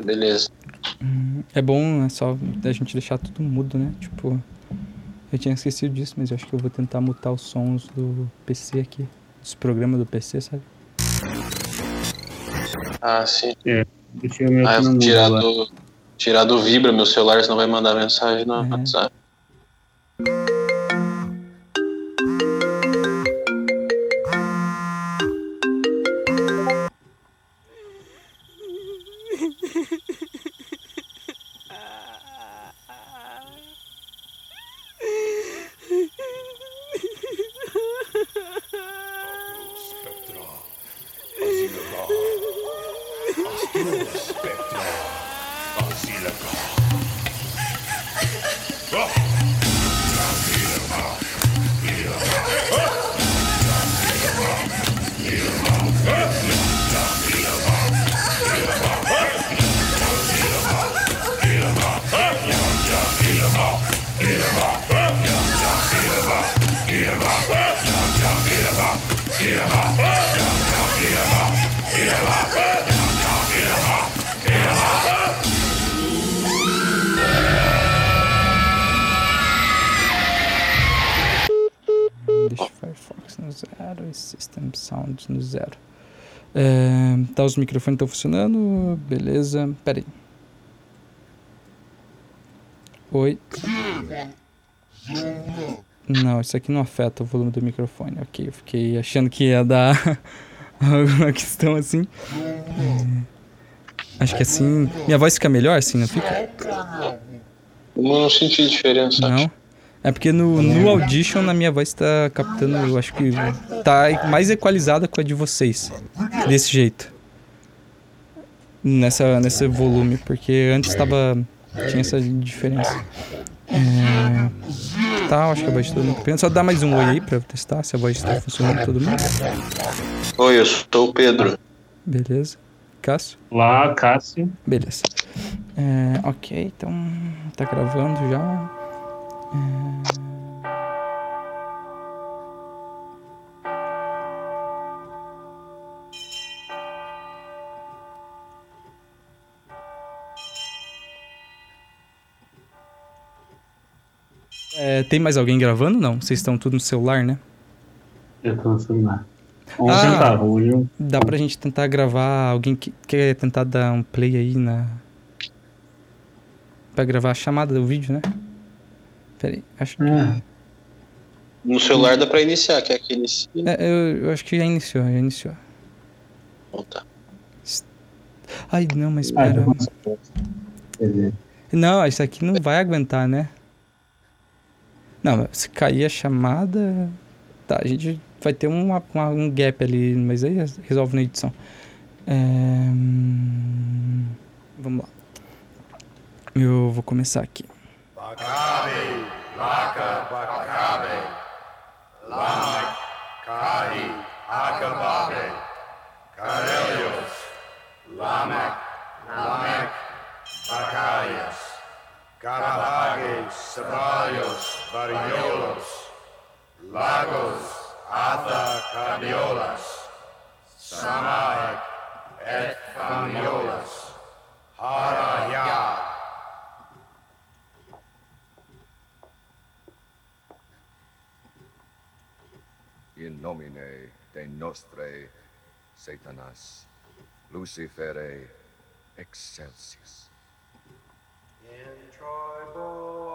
beleza. É bom, é só a gente deixar tudo mudo, né? Tipo, eu tinha esquecido disso, mas eu acho que eu vou tentar mutar os sons do PC aqui. Dos programas do PC, sabe? Ah, sim. É, deixa eu Ah, tirar do, tirar do Vibra meu celular, senão vai mandar mensagem no É. WhatsApp. É, tá, os microfones estão funcionando, beleza. Pera aí. Oi. Não, isso aqui não afeta o volume do microfone. Ok, eu fiquei achando que ia dar alguma questão assim. É, acho que assim. Minha voz fica melhor assim, não fica? Não senti diferença. Não. É porque no, no Audition na minha voz tá captando, eu acho que tá mais equalizada com a de vocês. Desse jeito. Nessa, nesse volume, porque antes tava. Tinha essa diferença. É, tá, acho que a voz de todo mundo. tá Só dá mais um oi aí pra testar se a voz tá funcionando todo mundo. Oi, eu sou o Pedro. Beleza. Cássio? Lá, Cássio. Beleza. É, ok, então tá gravando já. É, tem mais alguém gravando? Não, vocês estão tudo no celular, né? Eu tô no celular. Vamos Ah. tentar, hoje. Dá pra gente tentar gravar. Alguém que quer tentar dar um play aí na. Pra gravar a chamada do vídeo, né? Pera aí, acho que. É, No celular dá pra iniciar, quer que inicie? É, eu, eu acho que já iniciou, já iniciou. Então tá. Ai, não, mas ah, espera. beleza. Não, isso aqui não vai aguentar, né? Não, se cair a chamada. Tá, a gente vai ter uma, uma- um gap ali, mas aí resolve na edição. É, Vamos lá. Eu vou começar aqui. Caravages, Ceballos, Variolos, Lagos, Atha, Cadiolas, Samaec, et Famiolas, Haraya. In nomine de nostre Satanas, Lucifere, excelsis. In tribo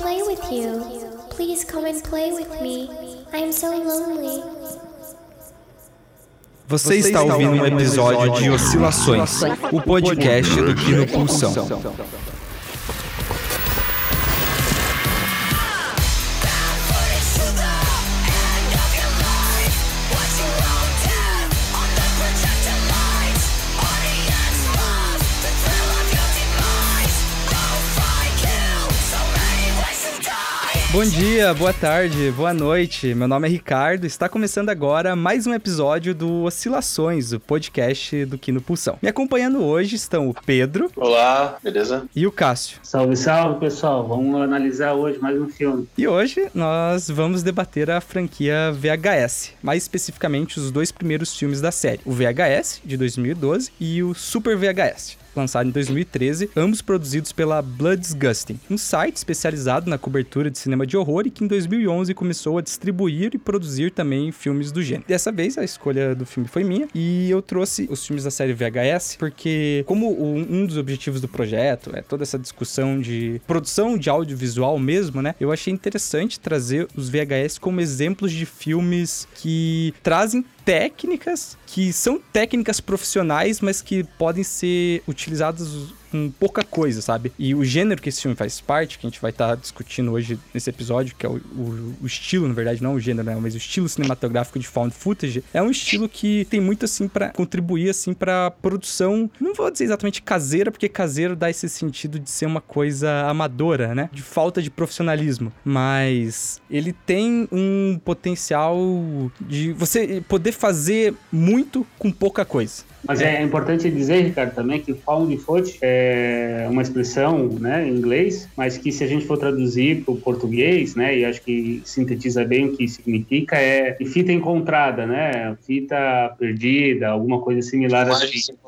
play with you. Please come and play with me. I am so lonely. Você está ouvindo um episódio de Oscilações, o podcast do Kino Pulsão. Bom dia, boa tarde, boa noite. Meu nome é Ricardo. Está começando agora mais um episódio do Oscilações, o podcast do Kino Pulsão. Me acompanhando hoje estão o Pedro Olá, beleza? e o Cássio. Salve, salve, pessoal. Vamos analisar hoje mais um filme. E hoje nós vamos debater a franquia VHS, mais especificamente os dois primeiros filmes da série, o VHS de 2012 e o Super VHS. Lançado em 2013, ambos produzidos pela Blood Disgusting, um site especializado na cobertura de cinema de horror e que em 2011 começou a distribuir e produzir também filmes do gênero. Dessa vez a escolha do filme foi minha e eu trouxe os filmes da série VHS porque, como um dos objetivos do projeto é toda essa discussão de produção de audiovisual mesmo, né? Eu achei interessante trazer os VHS como exemplos de filmes que trazem técnicas que são técnicas profissionais, mas que podem ser utilizadas com pouca coisa, sabe? E o gênero que esse filme faz parte, que a gente vai estar discutindo hoje nesse episódio, que é o, o- o estilo, na verdade, não o gênero, né? Mas o estilo cinematográfico de found footage, é um estilo que tem muito, assim, para contribuir, assim, pra produção, não vou dizer exatamente caseira, porque caseiro dá esse sentido de ser uma coisa amadora, né? De falta de profissionalismo. Mas ele tem um potencial de você poder fazer muito com pouca coisa. Mas é, importante dizer, Ricardo, também que found footage é uma expressão né, em inglês, mas que se a gente for traduzir para o português, né, e acho que sintetiza bem o que significa, é fita encontrada, né? Fita perdida, alguma coisa similar assim. Né?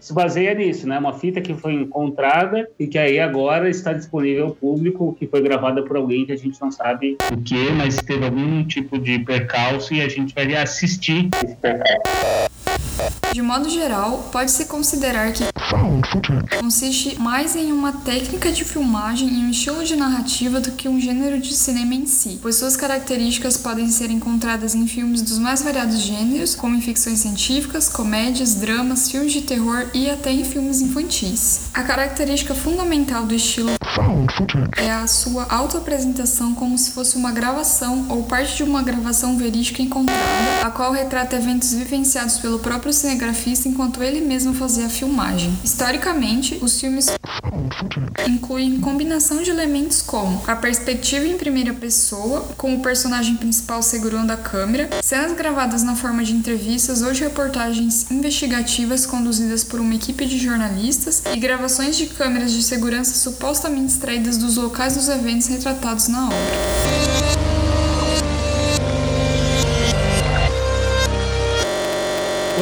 se baseia nisso, né? Uma fita que foi encontrada e que aí agora está disponível ao público, que foi gravada por alguém que a gente não sabe o que, mas teve algum tipo de percalço e a gente vai assistir esse percalço. De modo geral, pode-se considerar que consiste mais em uma técnica de filmagem e um estilo de narrativa do que um gênero de cinema em si, pois suas características podem ser encontradas em filmes dos mais variados gêneros, como em ficções científicas, comédias, dramas, filmes de terror e até em filmes infantis. A característica fundamental do estilo é a sua autoapresentação como se fosse uma gravação ou parte de uma gravação verídica encontrada, a qual retrata eventos vivenciados pelo próprio cinegrafista enquanto ele mesmo fazia a filmagem. Historicamente, os filmes incluem combinação de elementos como a perspectiva em primeira pessoa, com o personagem principal segurando a câmera, cenas gravadas na forma de entrevistas ou de reportagens investigativas conduzidas por uma equipe de jornalistas e gravações de câmeras de segurança supostamente extraídas dos locais dos eventos retratados na obra.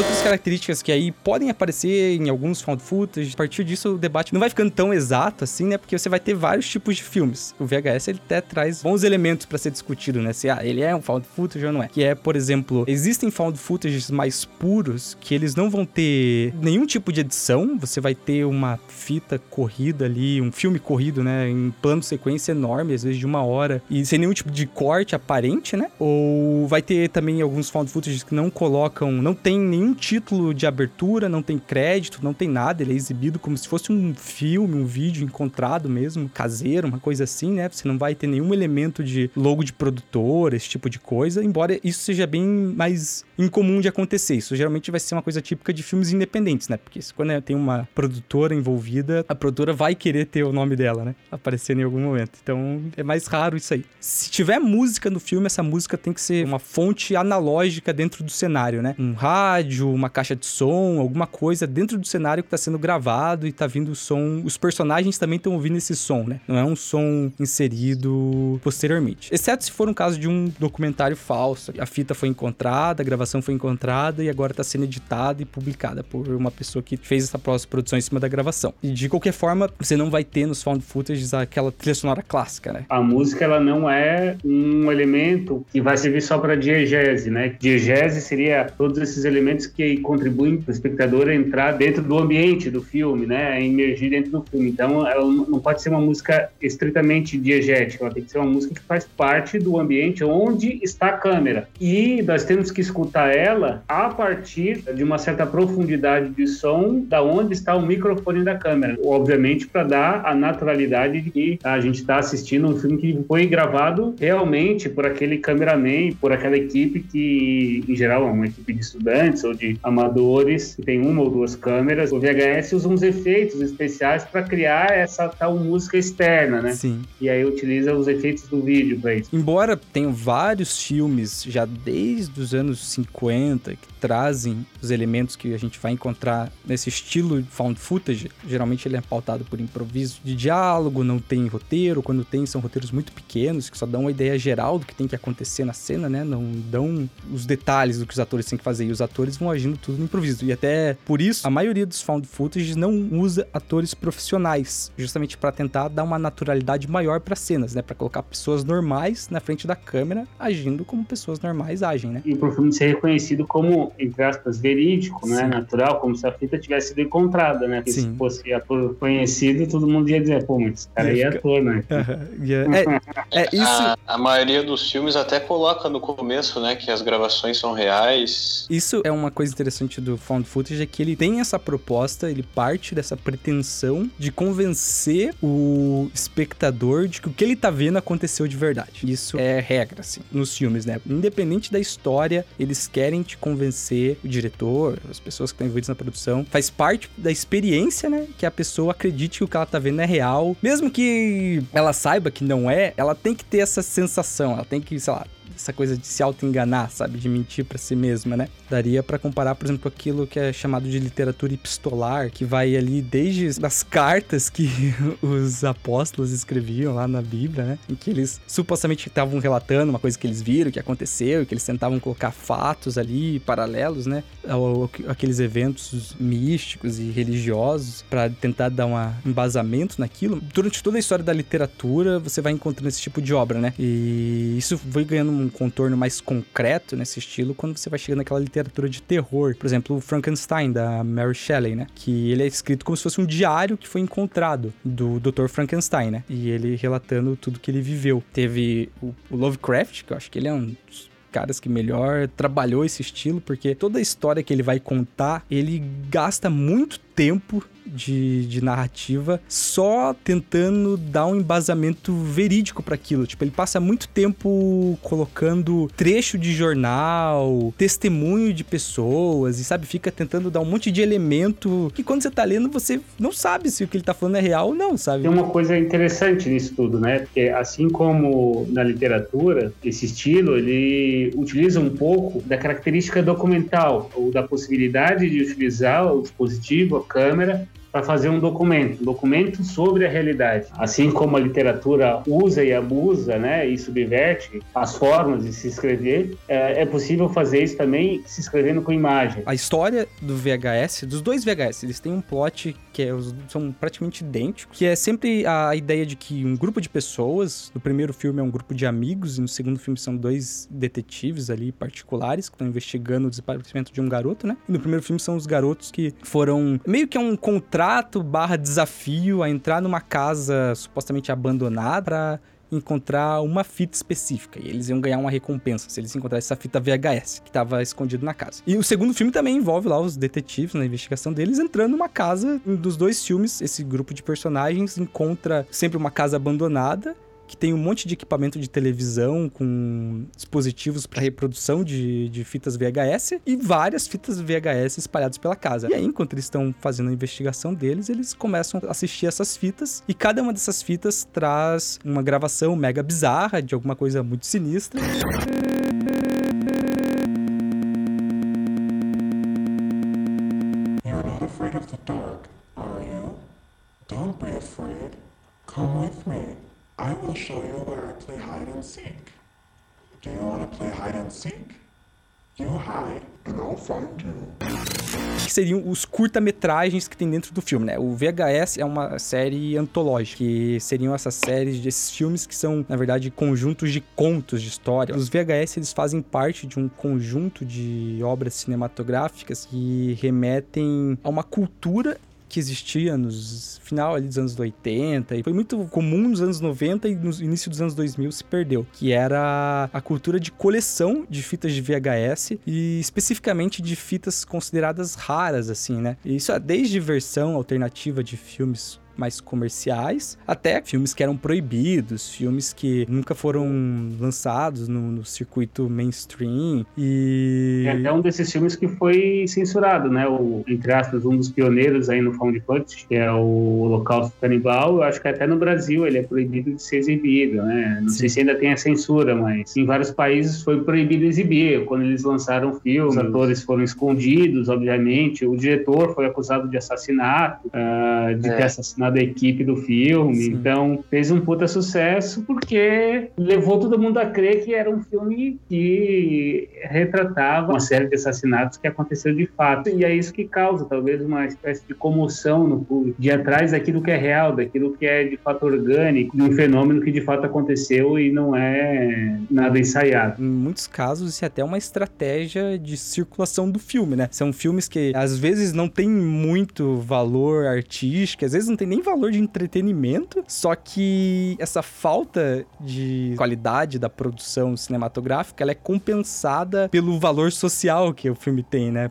Outras características que aí podem aparecer em alguns found footage, a partir disso o debate não vai ficando tão exato assim, né? Porque você vai ter vários tipos de filmes. O VHS ele até traz bons elementos pra ser discutido, né? Se ah, ele é um found footage ou não é. Que é, por exemplo, existem found footages mais puros que eles não vão ter nenhum tipo de edição, você vai ter uma fita corrida ali, um filme corrido, né, em plano sequência enorme, às vezes de uma hora, e sem nenhum tipo de corte aparente, né? Ou vai ter também alguns found footages que não colocam, não tem nenhum título de abertura, não tem crédito, não tem nada, ele é exibido como se fosse um filme, um vídeo encontrado mesmo, caseiro, uma coisa assim, né? Você não vai ter nenhum elemento de logo de produtor, esse tipo de coisa, embora isso seja bem mais incomum de acontecer. Isso geralmente vai ser uma coisa típica de filmes independentes, né? Porque quando tem uma produtora envolvida, a produtora vai querer ter o nome dela, né? Aparecendo em algum momento. Então é mais raro isso aí. Se tiver música no filme, essa música tem que ser uma fonte analógica dentro do cenário, né? Um rádio, uma caixa de som, alguma coisa dentro do cenário que tá sendo gravado e tá vindo o som. Os personagens também estão ouvindo esse som, né? Não é um som inserido posteriormente. Exceto se for um caso de um documentário falso. A fita foi encontrada, a gravação foi encontrada e agora tá sendo editada e publicada por uma pessoa que fez essa pós-produção em cima da gravação. E de qualquer forma, você não vai ter nos found footages aquela trilha sonora clássica, né? A música ela não é um elemento que vai servir só para diegese, né? Diegese seria todos esses elementos elementos que contribuem para o espectador entrar dentro do ambiente do filme, né? Emergir dentro do filme. Então, ela não pode ser uma música estritamente diegética, ela tem que ser uma música que faz parte do ambiente onde está a câmera. E nós temos que escutar ela a partir de uma certa profundidade de som da onde está o microfone da câmera. Obviamente, para dar a naturalidade de que a gente está assistindo um filme que foi gravado realmente por aquele cameraman, por aquela equipe que, em geral, é uma equipe de estudantes ou de amadores, que tem uma ou duas câmeras. O VHS usa uns efeitos especiais para criar essa tal música externa, né? Sim. E aí utiliza os efeitos do vídeo para isso. Embora tenham vários filmes já desde os anos 50 que trazem os elementos que a gente vai encontrar nesse estilo found footage, geralmente ele é pautado por improviso de diálogo, não tem roteiro, quando tem são roteiros muito pequenos que só dão uma ideia geral do que tem que acontecer na cena, né? Não dão os detalhes do que os atores têm que fazer e os atores vão agindo tudo no improviso. E até por isso a maioria dos found footage não usa atores profissionais, justamente para tentar dar uma naturalidade maior para cenas, né? Para colocar pessoas normais na frente da câmera agindo como pessoas normais agem, né? E pro filme ser reconhecido como, entre aspas, verídico, né? Natural, como se a fita tivesse sido encontrada, né? Porque Sim. se fosse ator conhecido, todo mundo ia dizer, pô, mas esse cara aí é ator, né? É, é, é isso. A, a maioria dos filmes até coloca no começo, né, que as gravações são reais. Isso é uma coisa interessante do found footage, é que ele tem essa proposta, ele parte dessa pretensão de convencer o espectador de que o que ele tá vendo aconteceu de verdade. Isso é regra, assim, nos filmes, né? Independente da história, eles querem te convencer, o diretor, as pessoas que estão envolvidas na produção, faz parte da experiência, né? Que a pessoa acredite que o que ela tá vendo é real. Mesmo que ela saiba que não é, ela tem que ter essa sensação, ela tem que, sei lá, essa coisa de se auto-enganar, sabe? De mentir pra si mesma, né? Daria pra comparar, por exemplo, aquilo que é chamado de literatura epistolar, que vai ali desde as cartas que os apóstolos escreviam lá na Bíblia, né? Em que eles supostamente estavam relatando uma coisa que eles viram, que aconteceu, que eles tentavam colocar fatos ali paralelos, né? Aqueles eventos místicos e religiosos pra tentar dar um embasamento naquilo. Durante toda a história da literatura, você vai encontrando esse tipo de obra, né? E isso foi ganhando um contorno mais concreto nesse estilo quando você vai chegando naquela literatura de terror. Por exemplo, o Frankenstein, da Mary Shelley, né? Que ele é escrito como se fosse um diário que foi encontrado do Dr. Frankenstein, né? E ele relatando tudo que ele viveu. Teve o, Lovecraft, que eu acho que ele é um dos caras que melhor trabalhou esse estilo, porque toda a história que ele vai contar, ele gasta muito tempo de, de narrativa só tentando dar um embasamento verídico para aquilo. Tipo, ele passa muito tempo colocando trecho de jornal, testemunho de pessoas e sabe, fica tentando dar um monte de elemento que quando você tá lendo você não sabe se o que ele tá falando é real ou não, sabe? Tem uma coisa interessante nisso tudo, né? Porque assim como na literatura, esse estilo ele utiliza um pouco da característica documental ou da possibilidade de utilizar o dispositivo, a câmera, para fazer um documento, um documento sobre a realidade. Assim como a literatura usa e abusa, né, e subverte as formas de se escrever, é, é possível fazer isso também se escrevendo com imagem. A história do VHS, dos dois VHS, eles têm um plot que é, são praticamente idênticos, que é sempre a ideia de que um grupo de pessoas, no primeiro filme é um grupo de amigos, e no segundo filme são dois detetives ali particulares que estão investigando o desaparecimento de um garoto, né? E no primeiro filme são os garotos que foram meio que é um contrato barra desafio a entrar numa casa supostamente abandonada pra encontrar uma fita específica. E eles iam ganhar uma recompensa se eles encontrassem essa fita VHS que estava escondida na casa. E o segundo filme também envolve lá os detetives na investigação deles entrando numa casa. Dos dois filmes, esse grupo de personagens encontra sempre uma casa abandonada. Que tem um monte de equipamento de televisão com dispositivos para reprodução de, de fitas VHS e várias fitas VHS espalhadas pela casa. E aí, enquanto eles estão fazendo a investigação deles, eles começam a assistir essas fitas e cada uma dessas fitas traz uma gravação mega bizarra de alguma coisa muito sinistra. Come with me. I will show you where I play hide and seek. Do you want to play hide and seek? You hide, and I'll find you. que seriam os curta-metragens que tem dentro do filme, né? O VHS é uma série antológica, que seriam essas séries desses filmes que são, na verdade, conjuntos de contos de história. Os VHS eles fazem parte de um conjunto de obras cinematográficas que remetem a uma cultura que existia nos final ali dos anos 80 e foi muito comum nos anos 90 e no início dos anos 2000 se perdeu, que era a cultura de coleção de fitas de VHS e especificamente de fitas consideradas raras assim, né? E isso é desde versão alternativa de filmes mais comerciais, até filmes que eram proibidos, filmes que nunca foram lançados no, no circuito mainstream e... É até um desses filmes que foi censurado, né? O, entre aspas, um dos pioneiros aí no found footage, que é o Holocausto Canibal. Eu acho que até no Brasil ele é proibido de ser exibido, né? Não sei se ainda tem a censura, mas em vários países foi proibido exibir. Quando eles lançaram o filme, os atores foram escondidos, obviamente. O diretor foi acusado de assassinato, uh, de É. ter assassinado a equipe do filme. Sim. Então fez um puta sucesso porque levou todo mundo a crer que era um filme que retratava uma série de assassinatos que aconteceu de fato. E é isso que causa talvez uma espécie de comoção no público, de atrás daquilo que é real, daquilo que é de fato orgânico, de um fenômeno que de fato aconteceu e não é nada ensaiado. Em muitos casos, isso é até uma estratégia de circulação do filme, né? São filmes que às vezes não tem muito valor artístico, às vezes não tem nem valor de entretenimento, só que essa falta de qualidade da produção cinematográfica, ela é compensada pelo valor social que o filme tem, né?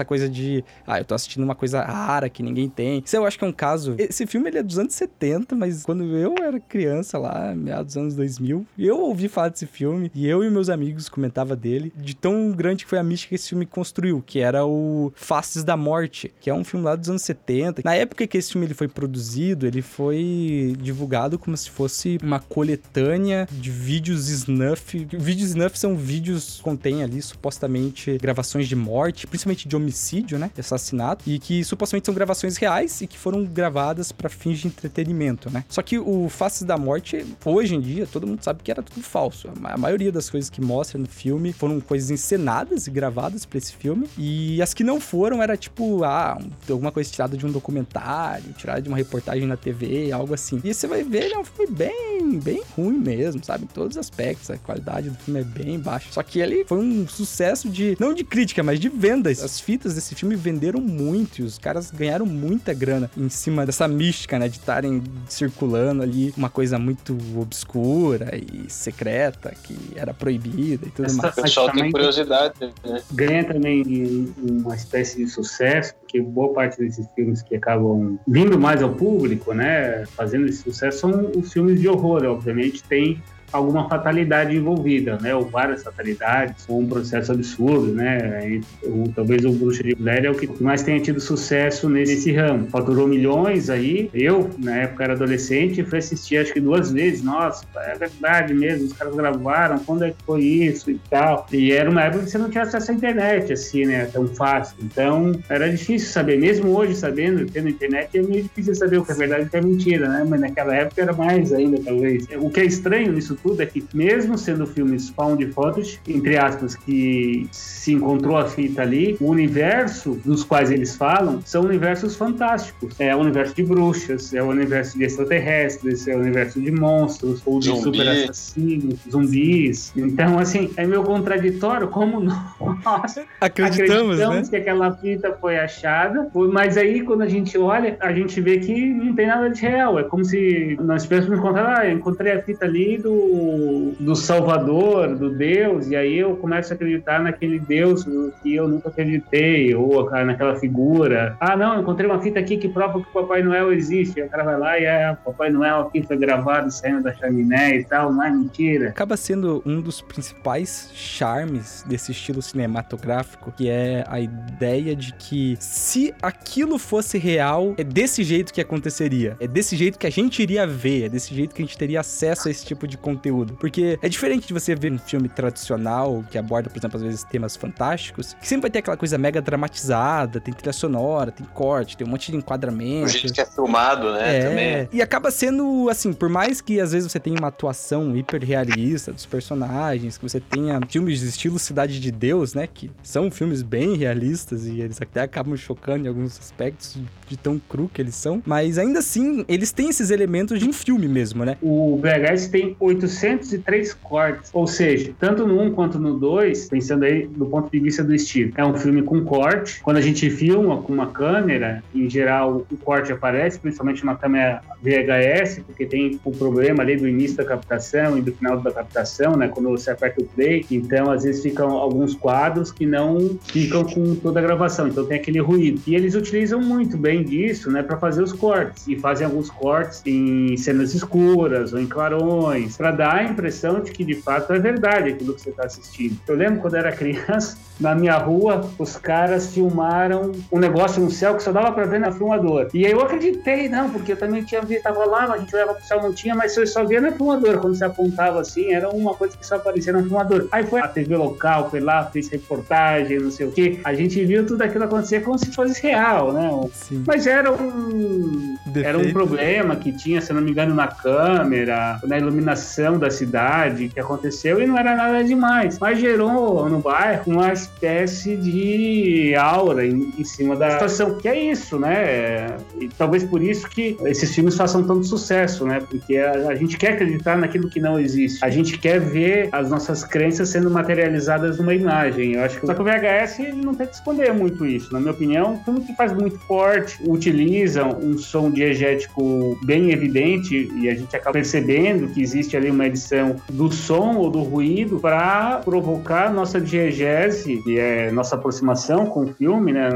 Essa coisa de, ah, eu tô assistindo uma coisa rara que ninguém tem. Isso eu acho que é um caso. Esse filme ele é dos anos 70, mas quando eu era criança lá, meados dos anos 2000, eu ouvi falar desse filme e eu e meus amigos comentava dele, de tão grande que foi a mística que esse filme construiu, que era o Faces da Morte, que é um filme lá dos anos 70. Na época que esse filme ele foi produzido, ele foi divulgado como se fosse uma coletânea de vídeos snuff. Vídeos snuff são vídeos que contêm ali supostamente gravações de morte, principalmente de homicídio, né? De assassinato, e que supostamente são gravações reais e que foram gravadas para fins de entretenimento, né? Só que o Faces da Morte, hoje em dia, todo mundo sabe que era tudo falso. A ma- A maioria das coisas que mostra no filme foram coisas encenadas e gravadas para esse filme, e as que não foram era tipo, ah, um- alguma coisa tirada de um documentário, tirada de uma reportagem na TV, algo assim. E você vai ver, ele é um filme bem, bem ruim mesmo, sabe? Em todos os aspectos, a qualidade do filme é bem baixa. Só que ele foi um sucesso de, não de crítica, mas de vendas. As fitas desse filme venderam muito e os caras ganharam muita grana em cima dessa mística, né? De estarem circulando ali uma coisa muito obscura e secreta, que era proibida e tudo Essa- mais. O pessoal tem curiosidade, né? ganha também uma espécie de sucesso, porque boa parte desses filmes que acabam vindo mais ao público, né, fazendo esse sucesso, são os filmes de horror, obviamente tem alguma fatalidade envolvida, né, ou várias fatalidades, ou um processo absurdo, né, e, o- talvez o Bruxa de Blair é o que mais tenha tido sucesso nesse ramo. Faturou milhões aí, eu, na época, era adolescente, fui assistir acho que duas vezes, nossa, é verdade mesmo, os caras gravaram, quando é que foi isso e tal, e era uma época que você não tinha acesso à internet, assim, né, tão fácil, então era difícil saber, mesmo hoje sabendo, tendo internet, é meio difícil saber o que é verdade e o que é mentira, né, mas naquela época era mais ainda, talvez. O que é estranho nisso tudo é que, mesmo sendo filmes found footage, entre aspas, que se encontrou a fita ali, o universo dos quais eles falam são universos fantásticos. É o universo de bruxas, é o universo de extraterrestres, é o universo de monstros, ou de Zumbi. super assassinos, zumbis. Então, assim, é meio contraditório como nós Acreditamos, né? que aquela fita foi achada, mas aí quando a gente olha, a gente vê que não tem nada de real. É como se nós tivéssemos encontrado, ah, eu encontrei a fita ali do do, do Salvador, do Deus, e aí eu começo a acreditar naquele Deus que eu nunca acreditei, ou naquela figura. Ah, não, encontrei uma fita aqui que prova que o Papai Noel existe. Aí o cara vai lá e é, Papai Noel aqui foi gravado saindo da chaminé e tal, é mentira. Acaba sendo um dos principais charmes desse estilo cinematográfico, que é a ideia de que se aquilo fosse real, é desse jeito que aconteceria. É desse jeito que a gente iria ver, é desse jeito que a gente teria acesso a esse tipo de conteúdo. Porque é diferente de você ver um filme tradicional que aborda, por exemplo, às vezes temas fantásticos, que sempre vai ter aquela coisa mega dramatizada, tem trilha sonora, tem corte, tem um monte de O enquadramento. jeito que é filmado, né? É, Também. e acaba sendo, assim, por mais que às vezes você tenha uma atuação hiper realista dos personagens, que você tenha filmes de estilo Cidade de Deus, né, que são filmes bem realistas e eles até acabam chocando em alguns aspectos de tão cru que eles são, mas ainda assim, eles têm esses elementos de um filme mesmo, né? O VHS tem 803 cortes, ou seja, tanto no 1 quanto no 2, pensando aí do ponto de vista do estilo, é um filme com corte. Quando a gente filma com uma câmera, em geral o corte aparece, principalmente uma câmera VHS, porque tem o problema ali do início da captação e do final da captação, né, quando você aperta o play, então às vezes ficam alguns quadros que não ficam com toda a gravação, então tem aquele ruído. E eles utilizam muito bem disso, né, para fazer os cortes e fazem alguns cortes em cenas escuras ou em clarões, para dar a impressão de que de fato é verdade aquilo que você está assistindo. Eu lembro quando era criança, na minha rua, os caras filmaram um negócio no céu que só dava para ver na filmadora. E aí eu acreditei, não, porque eu também tinha visto, tava lá, a gente olhava pro céu, não tinha, mas eu só via na filmadora. Quando você apontava assim, era uma coisa que só aparecia na filmadora. Aí foi a TV local, foi lá, fez reportagem, não sei o quê. A gente viu tudo aquilo acontecer como se fosse real, né? Sim. Mas era um, era um Defeito. problema que tinha, se não me engano, na câmera, na iluminação da cidade que aconteceu e não era nada demais. Mas gerou no bairro uma espécie de aura em, em cima da situação. Que é isso, né? E talvez por isso que esses filmes façam tanto sucesso, né? Porque a, a gente quer acreditar naquilo que não existe. A gente quer ver as nossas crenças sendo materializadas numa imagem. Eu acho que só que o VHS ele não tem que esconder muito isso. Na minha opinião, filme que faz muito forte, utiliza um som diegético bem evidente e a gente acaba percebendo que existe ali uma edição do som ou do ruído para provocar nossa diegese, que é nossa aproximação com o filme, né?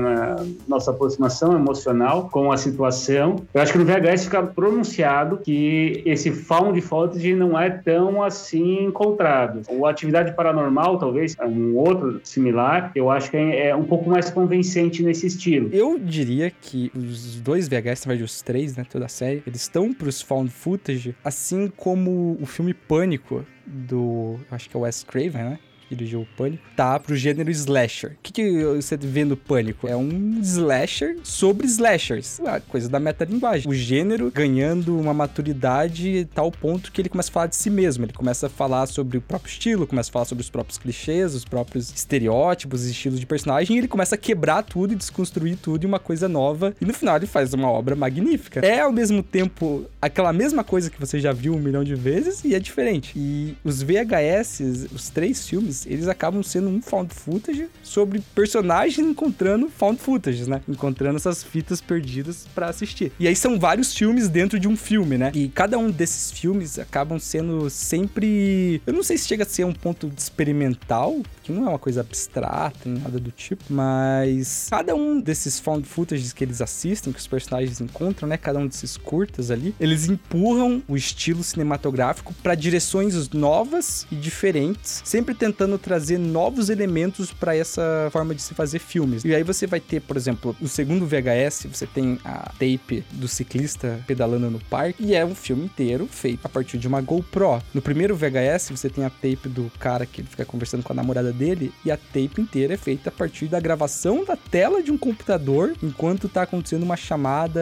Nossa aproximação emocional com a situação. Eu acho que no VHS fica pronunciado que esse found footage não é tão assim encontrado. O Atividade Paranormal, talvez, é um outro similar, eu acho que é um pouco mais convincente nesse estilo. Eu diria que os dois VHS, na verdade os três, né, toda a série, eles estão pros found footage, assim como o filme Pânico do, acho que é Wes Craven, né? Dirigiu o Pânico, tá pro gênero slasher. O que, que você vê no Pânico? É um slasher sobre slashers. A coisa da metalinguagem. O gênero ganhando uma maturidade tal ponto que ele começa a falar de si mesmo. Ele começa a falar sobre o próprio estilo, começa a falar sobre os próprios clichês, os próprios estereótipos, estilos de personagem, e ele começa a quebrar tudo e desconstruir tudo em uma coisa nova. E no final ele faz uma obra magnífica. É ao mesmo tempo aquela mesma coisa que você já viu um milhão de vezes e é diferente. E os VHS, os três filmes, eles acabam sendo um found footage sobre personagens encontrando found footage, né? Encontrando essas fitas perdidas pra assistir. E aí são vários filmes dentro de um filme, né? E cada um desses filmes acabam sendo sempre. Eu não sei se chega a ser um ponto experimental, que não é uma coisa abstrata, nada do tipo, mas cada um desses found footages que eles assistem, que os personagens encontram, né? Cada um desses curtas ali, eles empurram o estilo cinematográfico para direções novas e diferentes, sempre tentando trazer novos elementos para essa forma de se fazer filmes. E aí você vai ter, por exemplo, no segundo VHS, você tem a tape do ciclista pedalando no parque, e é um filme inteiro feito a partir de uma GoPro. No primeiro VHS, você tem a tape do cara que fica conversando com a namorada dele, e a tape inteira é feita a partir da gravação da tela de um computador enquanto tá acontecendo uma chamada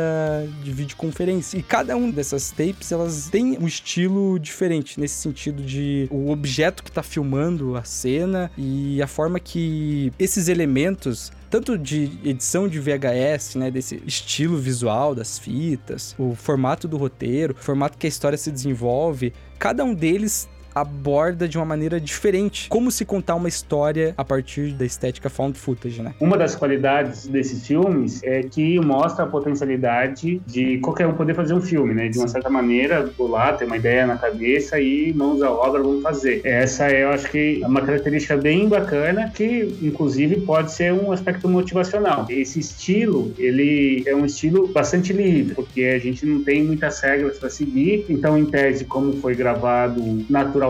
de videoconferência. E cada um dessas tapes, elas têm um estilo diferente, nesse sentido de o objeto que tá filmando a cena e a forma que esses elementos tanto de edição de VHS, né, desse estilo visual das fitas, o formato do roteiro, o formato que a história se desenvolve, cada um deles aborda de uma maneira diferente como se contar uma história a partir da estética found footage, né? Uma das qualidades desses filmes é que mostra a potencialidade de qualquer um poder fazer um filme, né? De uma certa maneira, por lá, ter uma ideia na cabeça e mãos à obra vão fazer. Essa é, eu acho que, uma característica bem bacana que, inclusive, pode ser um aspecto motivacional. Esse estilo, ele é um estilo bastante livre, porque a gente não tem muitas regras para seguir. Então, em tese, como foi gravado naturalmente,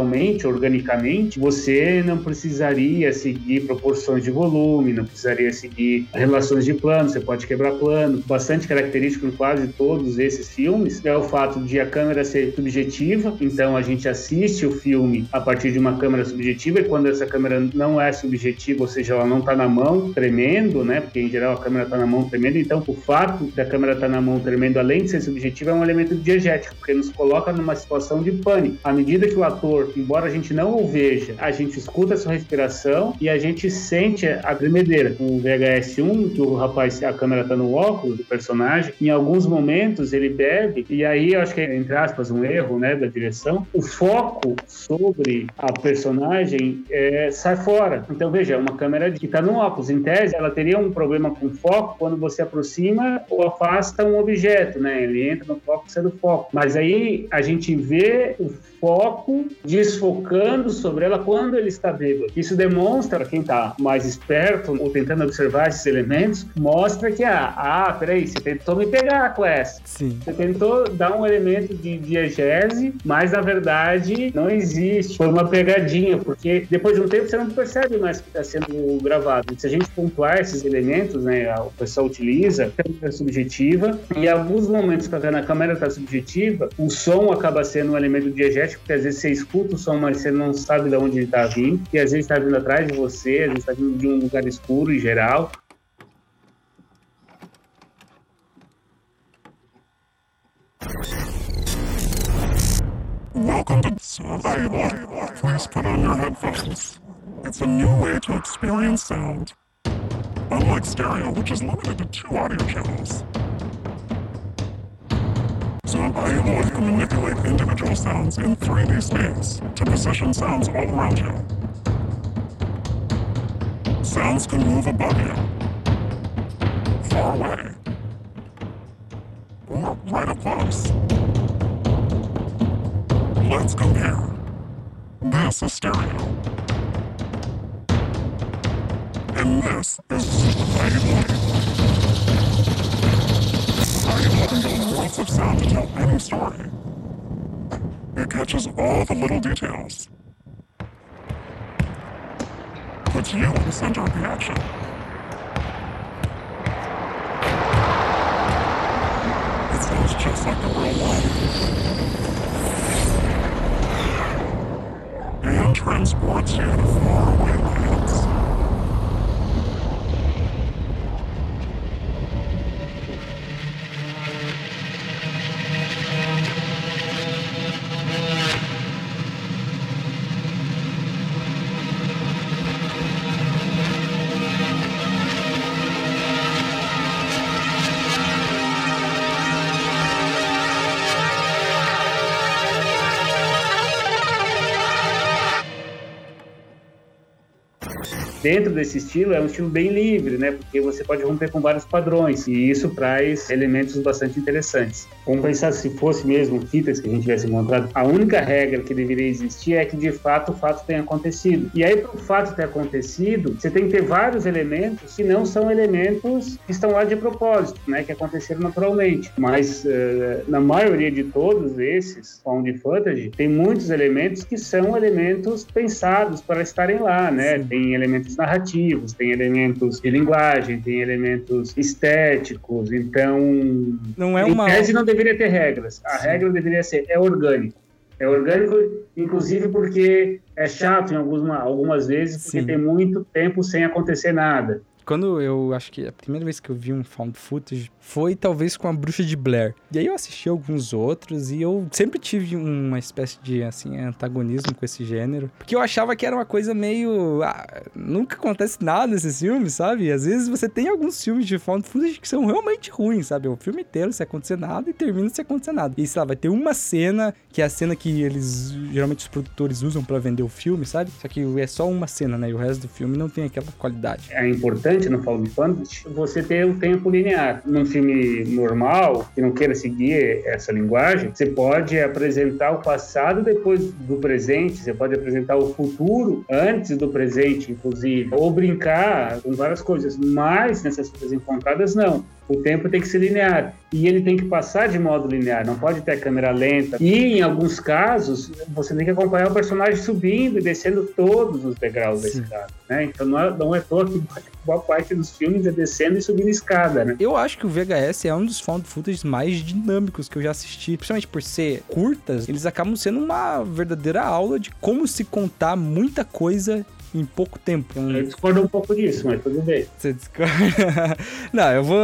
organicamente, você não precisaria seguir proporções de volume, não precisaria seguir relações de plano, você pode quebrar plano. Bastante característico em quase todos esses filmes é o fato de a câmera ser subjetiva, então a gente assiste o filme a partir de uma câmera subjetiva e quando essa câmera não é subjetiva, ou seja, ela não está na mão tremendo, né? Porque em geral a câmera está na mão tremendo, então o fato da câmera estar tá na mão tremendo, além de ser subjetiva, é um elemento diegético, porque nos coloca numa situação de pânico. À medida que o ator, embora a gente não o veja, a gente escuta a sua respiração e a gente sente a tremedeira. O VHS1, que o rapaz, a câmera está no óculos do personagem, em alguns momentos ele bebe, e aí eu acho que é, entre aspas, um erro né, da direção, o foco sobre a personagem é, sai fora. Então veja, é uma câmera que está no óculos, em tese, ela teria um problema com foco quando você aproxima ou afasta um objeto, né? Ele entra no foco sai do foco. Mas aí a gente vê o foco desfocando sobre ela quando ele está bêbado. Isso demonstra, quem está mais esperto ou tentando observar esses elementos, mostra que, ah, ah, peraí, você tentou me pegar com essa. Sim. Você tentou dar um elemento de diegese, mas na verdade não existe. Foi uma pegadinha, porque depois de um tempo você não percebe mais que está sendo gravado. Se a gente pontuar esses elementos, né, o pessoal utiliza, a câmera subjetiva, e em alguns momentos que a câmera está subjetiva, o som acaba sendo um elemento diegético, porque às vezes você escuta o som, mas você não sabe de onde ele está vindo, e às vezes está vindo atrás de você, às vezes está vindo de um lugar escuro em geral. Welcome to Survival. Please put on your headphones. It's a new way to experience sound. Unlike stereo, which is limited to two audio channels. Survival can manipulate individual sounds in 3D space to position sounds all around you. Sounds can move above you, far away, or right up close. Let's compare. This is stereo. And this is can use lots of sound to tell any story. It catches all the little details. Puts you in the center of the action. It sounds just like the real life. and transports you to faraway lands. Dentro desse estilo é um estilo bem livre, né? Porque você pode romper com vários padrões e isso traz elementos bastante interessantes. Vamos pensar se fosse mesmo fitas que a gente tivesse encontrado, a única regra que deveria existir é que de fato o fato tenha acontecido. E aí, para o fato ter acontecido, você tem que ter vários elementos que não são elementos que estão lá de propósito, né? Que aconteceram naturalmente. Mas uh, na maioria de todos esses found footage, tem muitos elementos que são elementos pensados para estarem lá, né? Tem elementos narrativos, tem elementos de linguagem, tem elementos estéticos, então Não é em uma. tese não deveria ter regras. A Sim. regra deveria ser é orgânico. É orgânico, inclusive porque é chato em algumas, algumas vezes, porque Sim. tem muito tempo sem acontecer nada. Quando eu acho que a primeira vez que eu vi um found footage foi talvez com a Bruxa de Blair. E aí eu assisti alguns outros e eu sempre tive uma espécie de assim antagonismo com esse gênero, porque eu achava que era uma coisa meio ah, nunca acontece nada nesses filmes, sabe? E às vezes você tem alguns filmes de found footage que são realmente ruins, sabe? O filme inteiro sem acontecer nada e termina sem acontecer nada. E sei lá, vai ter uma cena que é a cena que eles geralmente os produtores usam pra vender o filme, sabe? Só que é só uma cena, né? E o resto do filme não tem aquela qualidade. É importante no Found Footage você ter o tempo linear. Num filme normal, que não queira seguir essa linguagem, você pode apresentar o passado depois do presente, você pode apresentar o futuro antes do presente, inclusive, ou brincar com várias coisas. Mas nessas coisas encontradas, não. O tempo tem que ser linear e ele tem que passar de modo linear, não pode ter a câmera lenta. E em alguns casos, você tem que acompanhar o personagem subindo e descendo todos os degraus da escada. Né? Então não é, não é toa que boa parte dos filmes é descendo e subindo escada. Né? Eu acho que o VHS é um dos found footage mais dinâmicos que eu já assisti. Principalmente por ser curtas, eles acabam sendo uma verdadeira aula de como se contar muita coisa em pouco tempo. Um- Eu discordo um pouco disso, mas tudo bem. Você discorda? Não, eu vou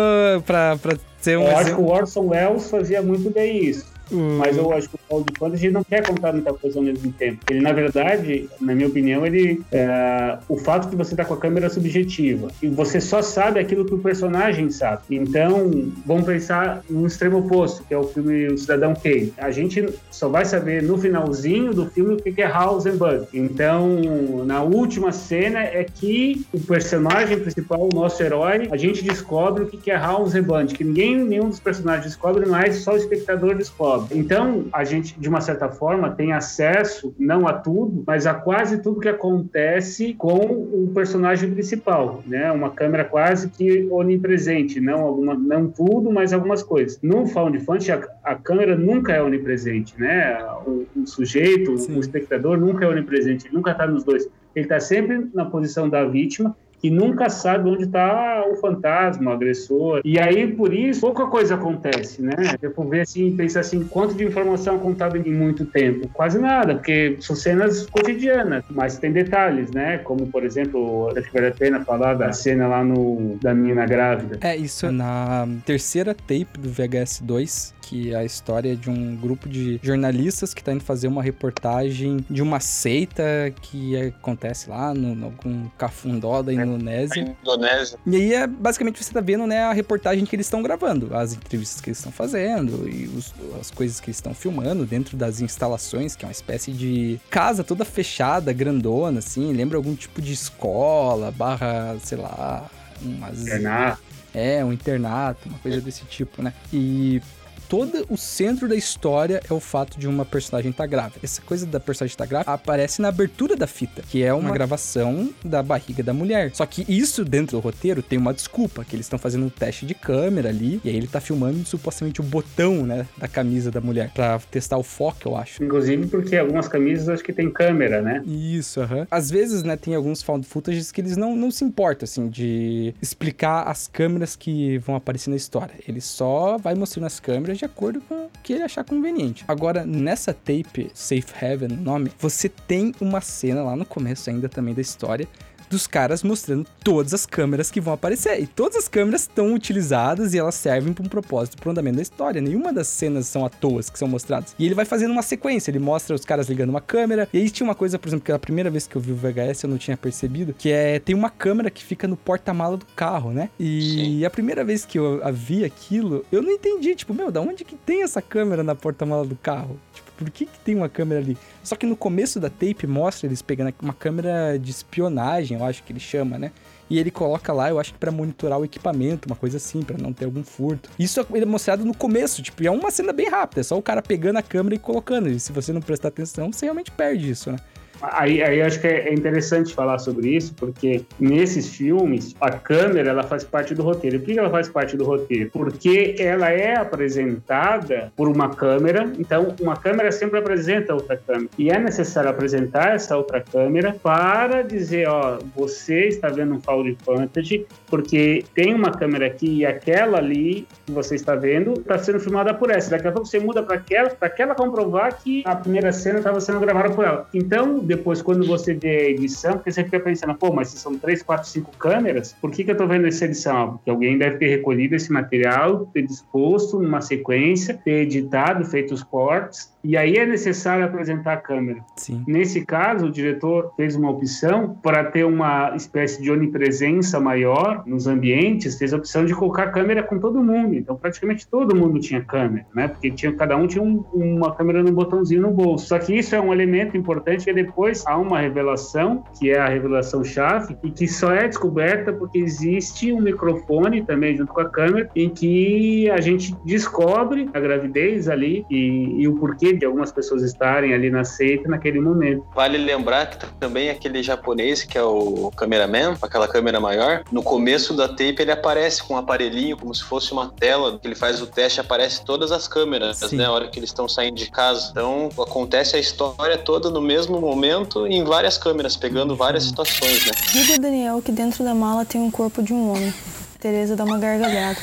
pra, pra ser um Eu acho que exemplo. o Orson Welles fazia muito bem isso. O- Mas eu acho que o Paul de Fantasy não quer contar muita coisa ao mesmo tempo. Ele, na verdade, na minha opinião, ele é, o fato de você estar com a câmera subjetiva e você só sabe aquilo que o personagem sabe. Então, vamos pensar no extremo oposto, que é o filme O Cidadão Kane. A gente só vai saber no finalzinho do filme o que é House and Bug. Então, na última cena é que o personagem principal, o nosso herói, a gente descobre o que é House and Band, que ninguém, nenhum dos personagens descobre, mas só o espectador descobre. Então, a gente, de uma certa forma, tem acesso, não a tudo, mas a quase tudo que acontece com o personagem principal, né? Uma câmera quase que onipresente, não alguma, não tudo, mas algumas coisas. No Found a, a câmera nunca é onipresente, né? O, o sujeito, Sim. o espectador nunca é onipresente, ele nunca está nos dois. Ele está sempre na posição da vítima que nunca sabe onde está o fantasma, o agressor. E aí, por isso, pouca coisa acontece, né? Vou ver assim, pensar assim, quanto de informação é contada em muito tempo? Quase nada, porque são cenas cotidianas, mas tem detalhes, né? Como, por exemplo, acho que vale a pena falar da cena lá no da menina grávida. É, isso é na terceira tape do VHS 2, que é a história de um grupo de jornalistas que tá indo fazer uma reportagem de uma seita que acontece lá no, no algum cafundó da A Indonésia. Indonésia. E aí, é, basicamente, você tá vendo, né, a reportagem que eles estão gravando, as entrevistas que eles estão fazendo e os- as coisas que eles estão filmando dentro das instalações, que é uma espécie de casa toda fechada, grandona, assim, lembra algum tipo de escola, barra, sei lá, umas... Renato. É, um internato, uma coisa desse tipo, né? E todo o centro da história é o fato de uma personagem estar grávida. Essa coisa da personagem estar grávida aparece na abertura da fita, que é uma gravação da barriga da mulher. Só que isso dentro do roteiro tem uma desculpa, que eles estão fazendo um teste de câmera ali, e aí ele tá filmando supostamente o botão, né, da camisa da mulher, pra testar o foco, eu acho. Inclusive porque algumas camisas acho que tem câmera, né? Isso, aham. Às vezes, né, tem alguns found footages que eles não, não se importam, assim, de explicar as câmeras que vão aparecer na história. Ele só vai mostrando as câmeras de acordo com o que ele achar conveniente. Agora, nessa tape, Safe Heaven, o nome, você tem uma cena lá no começo ainda também da história dos caras mostrando todas as câmeras que vão aparecer. E todas as câmeras estão utilizadas e elas servem para um propósito pro andamento da história. Nenhuma das cenas são à toa que são mostradas. E ele vai fazendo uma sequência, ele mostra os caras ligando uma câmera. E aí tinha uma coisa, por exemplo, que a primeira vez que eu vi o VHS eu não tinha percebido, que é tem uma câmera que fica no porta-mala do carro, né? E a primeira vez que eu vi aquilo, eu não entendi, tipo, meu, da onde que tem essa câmera na porta-mala do carro? Tipo, por que que tem uma câmera ali? Só que no começo da tape mostra eles pegando uma câmera de espionagem, eu acho que ele chama, né? E ele coloca lá, eu acho que pra monitorar o equipamento, uma coisa assim, pra não ter algum furto. Isso é mostrado no começo, tipo, é uma cena bem rápida, é só o cara pegando a câmera e colocando. E se você não prestar atenção, você realmente perde isso, né? Aí, aí acho que é interessante falar sobre isso, porque nesses filmes a câmera ela faz parte do roteiro. Por que ela faz parte do roteiro? Porque ela é apresentada por uma câmera, então uma câmera sempre apresenta outra câmera. E é necessário apresentar essa outra câmera para dizer, ó, você está vendo um Found Fantasy, porque tem uma câmera aqui e aquela ali que você está vendo está sendo filmada por essa. Daqui a pouco você muda para aquela, para aquela comprovar que a primeira cena estava sendo gravada por ela. Então, depois quando você vê a edição, porque você fica pensando, pô, mas se são três, quatro, cinco câmeras, por que, que eu tô vendo essa edição? Porque alguém deve ter recolhido esse material, ter disposto numa sequência, ter editado, feito os cortes, e aí é necessário apresentar a câmera. Sim. Nesse caso, o diretor fez uma opção para ter uma espécie de onipresença maior nos ambientes, fez a opção de colocar a câmera com todo mundo. Então, praticamente todo mundo tinha câmera, né? Porque tinha, cada um tinha um- uma câmera no botãozinho no bolso. Só que isso é um elemento importante que depois há uma revelação, que é a revelação chave, e que só é descoberta porque existe um microfone também junto com a câmera, em que a gente descobre a gravidez ali e, e o porquê de algumas pessoas estarem ali na seita naquele momento. Vale lembrar que também aquele japonês que é o cameraman, aquela câmera maior, no começo da tape ele aparece com um aparelhinho, como se fosse uma tela, que ele faz o teste, aparece todas as câmeras, Sim. né, a hora que eles estão saindo de casa. Então acontece a história toda no mesmo momento em várias câmeras, pegando várias situações, né? Diga Daniel que dentro da mala tem um corpo de um homem. Tereza dá uma gargalhada.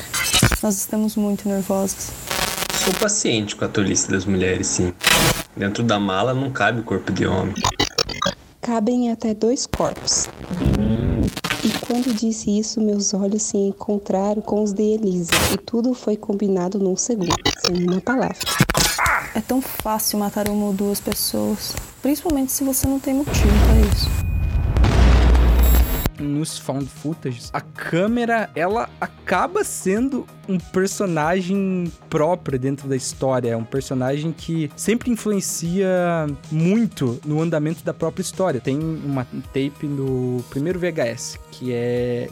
Nós estamos muito nervosas. Sou paciente com a tolice das mulheres, sim. Dentro da mala não cabe o corpo de homem. Cabem até dois corpos. E quando disse isso, meus olhos se encontraram com os de Elisa. E tudo foi combinado num segundo, sem uma palavra. É tão fácil matar uma ou duas pessoas. Principalmente se você não tem motivo para isso. Nos found footages, a câmera, ela acaba sendo um personagem próprio dentro da história. É um personagem que sempre influencia muito no andamento da própria história. Tem uma tape no primeiro VHS, que é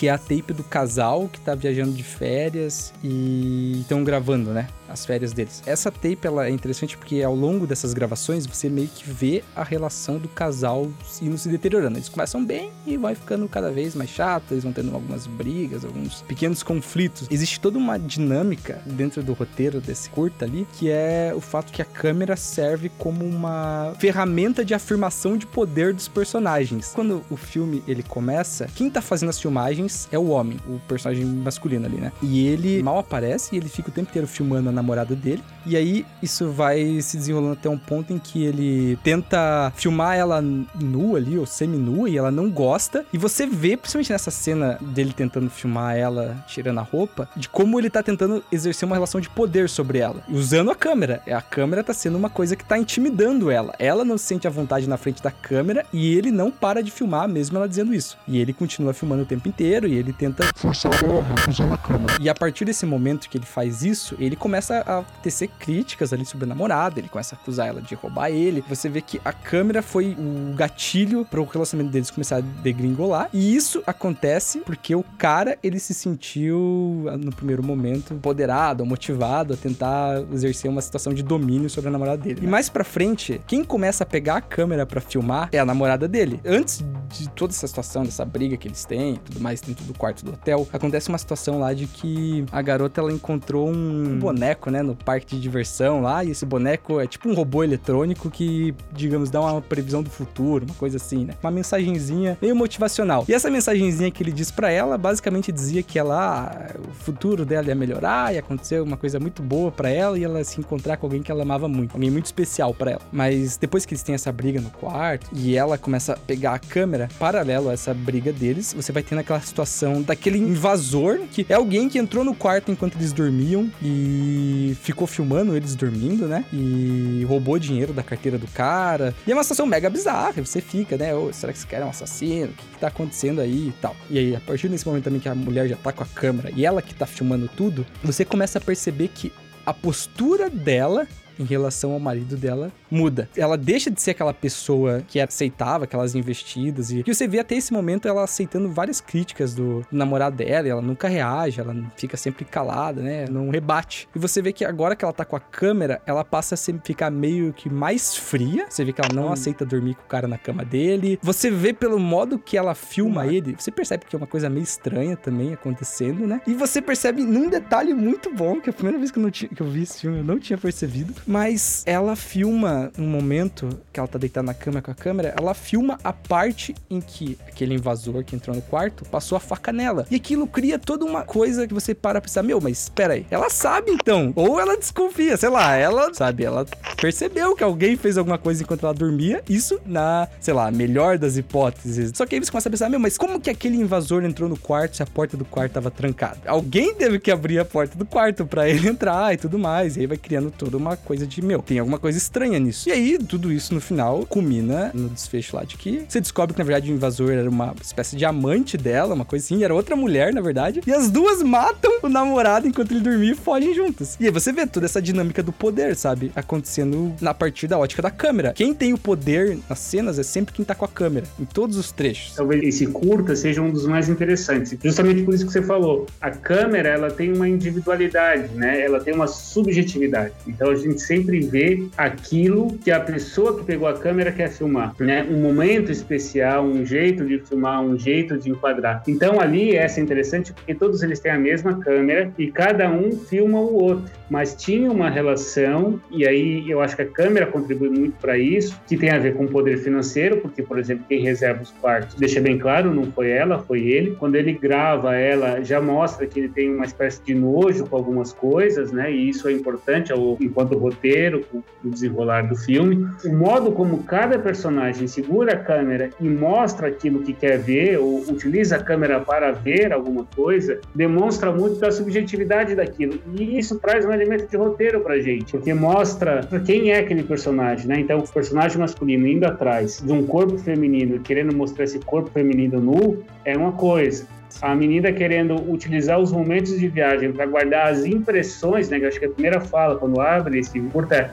que é a tape do casal que tá viajando de férias e estão gravando, né? As férias deles. Essa tape ela é interessante porque ao longo dessas gravações você meio que vê a relação do casal indo se deteriorando. Eles começam bem e vai ficando cada vez mais chato, eles vão tendo algumas brigas, alguns pequenos conflitos. Existe toda uma dinâmica dentro do roteiro desse curta ali, que é o fato que a câmera serve como uma ferramenta de afirmação de poder dos personagens. Quando o filme ele começa, quem tá fazendo as filmagens é o homem, o personagem masculino ali, né? E ele mal aparece e ele fica o tempo inteiro filmando a namorada dele. E aí isso vai se desenrolando até um ponto em que ele tenta filmar ela nua ali, ou semi-nua, e ela não gosta. E você vê, principalmente nessa cena dele tentando filmar ela tirando a roupa, de como ele tá tentando exercer uma relação de poder sobre ela, usando a câmera. A câmera tá sendo uma coisa que tá intimidando ela. Ela não se sente à vontade na frente da câmera e ele não para de filmar, mesmo ela dizendo isso. E ele continua filmando o tempo inteiro e ele tenta Forçar a barra usando a câmera. e a partir desse momento que ele faz isso, ele começa a tecer críticas ali sobre a namorada, ele começa a acusar ela de roubar ele. Você vê que a câmera foi o gatilho para o relacionamento deles começar a degringolar. E isso acontece porque o cara, ele se sentiu, no primeiro momento, empoderado, motivado a tentar exercer uma situação de domínio sobre a namorada dele. E mais pra frente, quem começa a pegar a câmera pra filmar é a namorada dele. Antes de toda essa situação, dessa briga que eles têm, tudo mais dentro do quarto do hotel, acontece uma situação lá de que a garota ela encontrou um boneco, né, no parque de diversão lá, e esse boneco é tipo um robô eletrônico que, digamos, dá uma previsão do futuro, uma coisa assim, né? Uma mensagenzinha meio motivacional. E essa mensagenzinha que ele diz pra ela, basicamente dizia que ela, ah, o futuro dela ia melhorar, ia acontecer uma coisa muito boa pra ela e ela se encontrar com alguém que ela amava muito, alguém muito especial pra ela. Mas depois que eles têm essa briga no quarto e ela começa a pegar a câmera paralelo a essa briga deles, você vai tendo aquela situação daquele invasor que é alguém que entrou no quarto enquanto eles dormiam e ficou filmando eles dormindo, né? E roubou dinheiro da carteira do cara. E é uma situação mega bizarra. Você fica, né? Será que esse cara é um assassino? O que, que tá acontecendo aí e tal? E aí, a partir desse momento também que a mulher já tá com a câmera e ela que tá filmando tudo, você começa a perceber que a postura dela em relação ao marido dela muda. Ela deixa de ser aquela pessoa que aceitava aquelas investidas e que você vê até esse momento ela aceitando várias críticas do, do namorado dela, ela nunca reage, ela fica sempre calada, né? Não rebate. E você vê que agora que ela tá com a câmera, ela passa a sempre ficar meio que mais fria. Você vê que ela não aceita dormir com o cara na cama dele. Você vê pelo modo que ela filma ele, você percebe que é uma coisa meio estranha também acontecendo, né? E você percebe num detalhe muito bom, que é a primeira vez que eu, não tinha, que eu vi esse filme eu não tinha percebido, mas ela filma filma um momento que ela tá deitada na cama com a câmera, ela filma a parte em que aquele invasor que entrou no quarto passou a faca nela. E aquilo cria toda uma coisa que você para pra pensar, meu, mas espera aí, ela sabe então. Ou ela desconfia, sei lá, ela, sabe, ela percebeu que alguém fez alguma coisa enquanto ela dormia. Isso na, sei lá, melhor das hipóteses. Só que aí você começa a pensar, meu, mas como que aquele invasor entrou no quarto se a porta do quarto tava trancada? Alguém teve que abrir a porta do quarto pra ele entrar e tudo mais. E aí vai criando toda uma coisa de, meu, tem alguma coisa estranha nisso. E aí, tudo isso no final culmina no desfecho lá de que você descobre que, na verdade, o invasor era uma espécie de amante dela, uma coisa assim, era outra mulher, na verdade. E as duas matam o namorado enquanto ele dormia e fogem juntas. E aí você vê toda essa dinâmica do poder, sabe? Acontecendo na partir da ótica da câmera. Quem tem o poder nas cenas é sempre quem tá com a câmera, em todos os trechos. Talvez esse curta seja um dos mais interessantes. Justamente por isso que você falou. A câmera, ela tem uma individualidade, né? Ela tem uma subjetividade. Então a gente sempre vê aquilo que a pessoa que pegou a câmera quer filmar, né? Um momento especial, um jeito de filmar, um jeito de enquadrar. Então ali essa é interessante porque todos eles têm a mesma câmera e cada um filma o outro, mas tinha uma relação e aí eu acho que a câmera contribui muito para isso, que tem a ver com o poder financeiro, porque por exemplo quem reserva os quartos deixa bem claro, não foi ela, foi ele. Quando ele grava ela, já mostra que ele tem uma espécie de nojo com algumas coisas, né? E isso é importante ao, enquanto roteiro, o desenrolar do filme. O modo como cada personagem segura a câmera e mostra aquilo que quer ver, ou utiliza a câmera para ver alguma coisa, demonstra muito da subjetividade daquilo. E isso traz um elemento de roteiro pra gente, porque mostra quem é aquele personagem, né? Então, o personagem masculino indo atrás de um corpo feminino, querendo mostrar esse corpo feminino nu, é uma coisa. A menina querendo utilizar os momentos de viagem para guardar as impressões, né? Que acho que a primeira fala quando abre esse curta é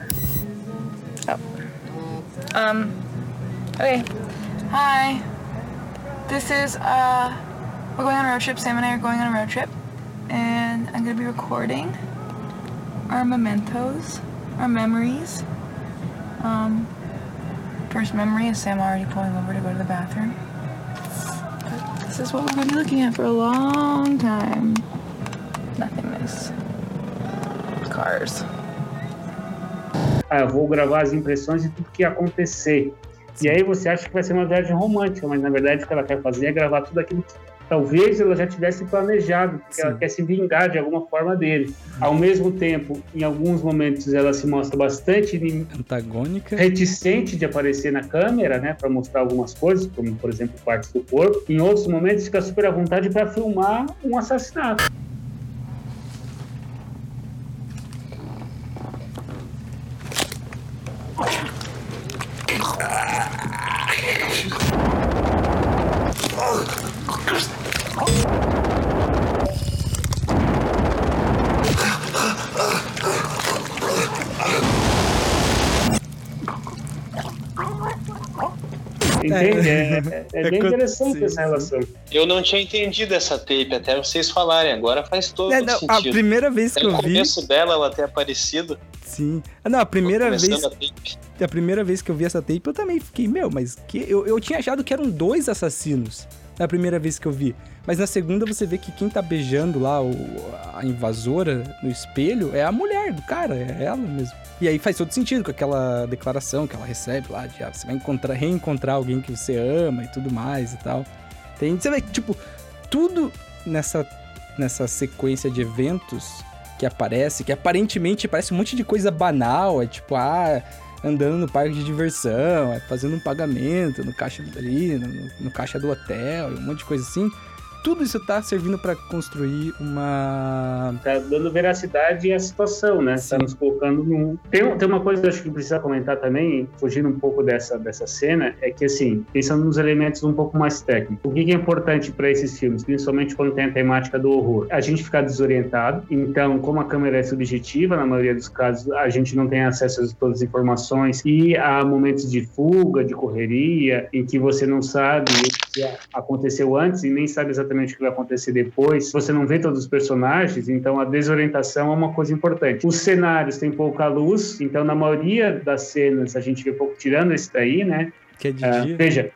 Um, okay. Hi. This is, uh, we're going on a road trip. Sam and I are going on a road trip. And I'm going to be recording our mementos, our memories. Um, first memory is Sam already pulling over to go to the bathroom. This is what we're going to be looking at for a long time. Nothingness. Cars. Ah, eu vou gravar as impressões de tudo que ia acontecer. E aí você acha que vai ser uma viagem romântica, mas na verdade o que ela quer fazer é gravar tudo aquilo que talvez ela já tivesse planejado, porque ela quer se vingar de alguma forma dele. Ao mesmo tempo, em alguns momentos ela se mostra bastante antagônica, reticente de aparecer na câmera, né, para mostrar algumas coisas, como por exemplo partes do corpo. Em outros momentos fica super à vontade para filmar um assassinato. Entende? É, é- é bem interessante essa relação. Eu não tinha entendido essa tape até vocês falarem. Agora faz todo É, não, a sentido. primeira vez que eu no vi- começo dela, ela ter aparecido. Sim. Ah, não, a primeira vez. a tape. A primeira vez que eu vi essa tape, eu também fiquei, meu, mas que. Eu, eu tinha achado que eram dois assassinos na primeira vez que eu vi. Mas na segunda você vê que quem tá beijando lá o, a invasora no espelho é a mulher do cara, é ela mesmo. E aí faz todo sentido com aquela declaração que ela recebe lá de ah, você vai encontrar, reencontrar alguém que você ama e tudo mais e tal. Tem, você vê que, tipo, tudo nessa, nessa sequência de eventos que aparece, que aparentemente parece um monte de coisa banal, é tipo, ah, andando no parque de diversão, é fazendo um pagamento no caixa ali, no, no caixa do hotel, um monte de coisa assim. Tudo isso tá servindo pra construir uma. Tá dando veracidade à situação, né? Tá nos colocando num. Tem, tem uma coisa que eu acho que precisa comentar também, fugindo um pouco dessa, dessa cena, é que, assim, pensando nos elementos um pouco mais técnicos, o que que é importante para esses filmes, principalmente quando tem a temática do horror? A gente ficar desorientado, então, como a câmera é subjetiva, na maioria dos casos, a gente não tem acesso a todas as informações e há momentos de fuga, de correria, em que você não sabe o que aconteceu antes e nem sabe exatamente o que vai acontecer depois. Você não vê todos os personagens, então a desorientação é uma coisa importante. Os cenários têm pouca luz, então na maioria das cenas a gente vê pouco tirando esse daí, né? Que é de Ah, dia. veja,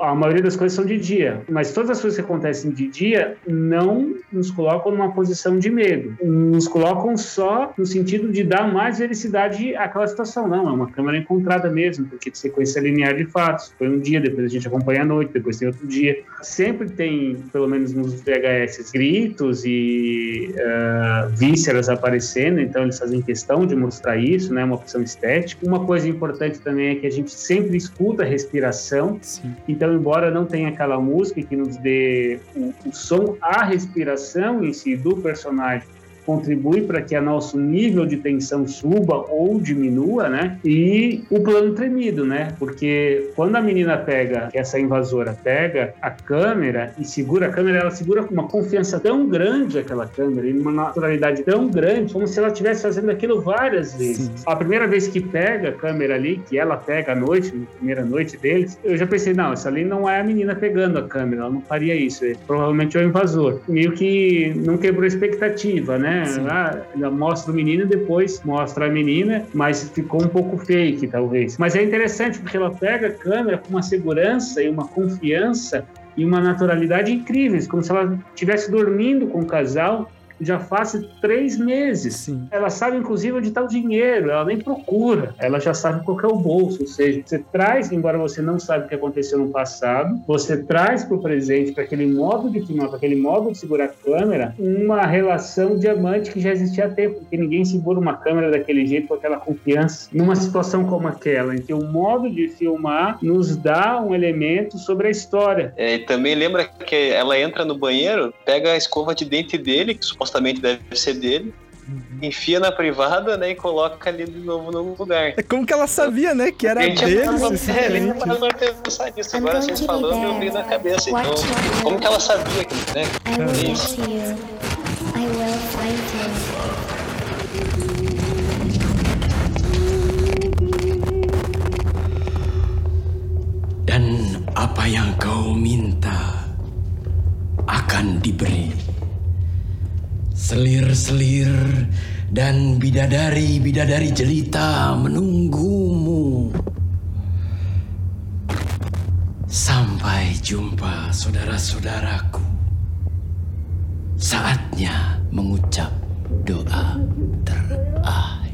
a maioria das coisas são de dia, mas todas as coisas que acontecem de dia não nos colocam numa posição de medo, nos colocam só no sentido de dar mais vericidade àquela situação. Não, é uma câmera encontrada mesmo, porque de sequência linear de fatos. Foi um dia, depois a gente acompanha a noite, depois tem outro dia. Sempre tem, pelo menos nos VHS, gritos e uh, vísceras aparecendo, então eles fazem questão de mostrar isso, né? Uma opção estética. Uma coisa importante também é que a gente sempre escuta a respiração. Sim. Então, embora não tenha aquela música que nos dê o, o som, a respiração em si do personagem contribui para que o nosso nível de tensão suba ou diminua, né? E o plano tremido, né? Porque quando a menina pega, essa invasora pega a câmera e segura a câmera, ela segura com uma confiança tão grande aquela câmera e uma naturalidade tão grande, como se ela estivesse fazendo aquilo várias vezes. Sim. A primeira vez que pega a câmera ali, que ela pega à noite, na primeira noite deles, eu já pensei, não, essa ali não é a menina pegando a câmera, ela não faria isso. É, provavelmente é o invasor. Meio que não quebrou a expectativa, né? Ah, mostra o menino e depois mostra a menina, mas ficou um pouco fake, talvez. Mas é interessante porque ela pega a câmera com uma segurança e uma confiança e uma naturalidade incríveis, como se ela estivesse dormindo com o casal já faz três meses. Sim. Ela sabe, inclusive, onde está o dinheiro, ela nem procura, ela já sabe qual é o bolso. Ou seja, você traz, embora você não saiba o que aconteceu no passado, você traz para o presente, para aquele modo de filmar, para aquele modo de segurar a câmera, uma relação diamante que já existia há tempo, porque ninguém segura uma câmera daquele jeito com aquela confiança. Numa situação como aquela, em que o modo de filmar nos dá um elemento sobre a história. É, e também lembra que ela entra no banheiro, pega a escova de dente dele, que supostamente supostamente deve ser dele, enfia na privada, né, e coloca ali de novo no lugar. É como que ela sabia, né, que era dele. É, nem parou pra pensar nisso. Agora vocês falando, eu vi na cabeça. Então, como que ela sabia que, né? I will get you. I will find you. Dan apa yang kau minta akan diberi. Selir-selir dan bidadari-bidadari jelita menunggumu. Sampai jumpa saudara-saudaraku. Saatnya mengucap doa terakhir.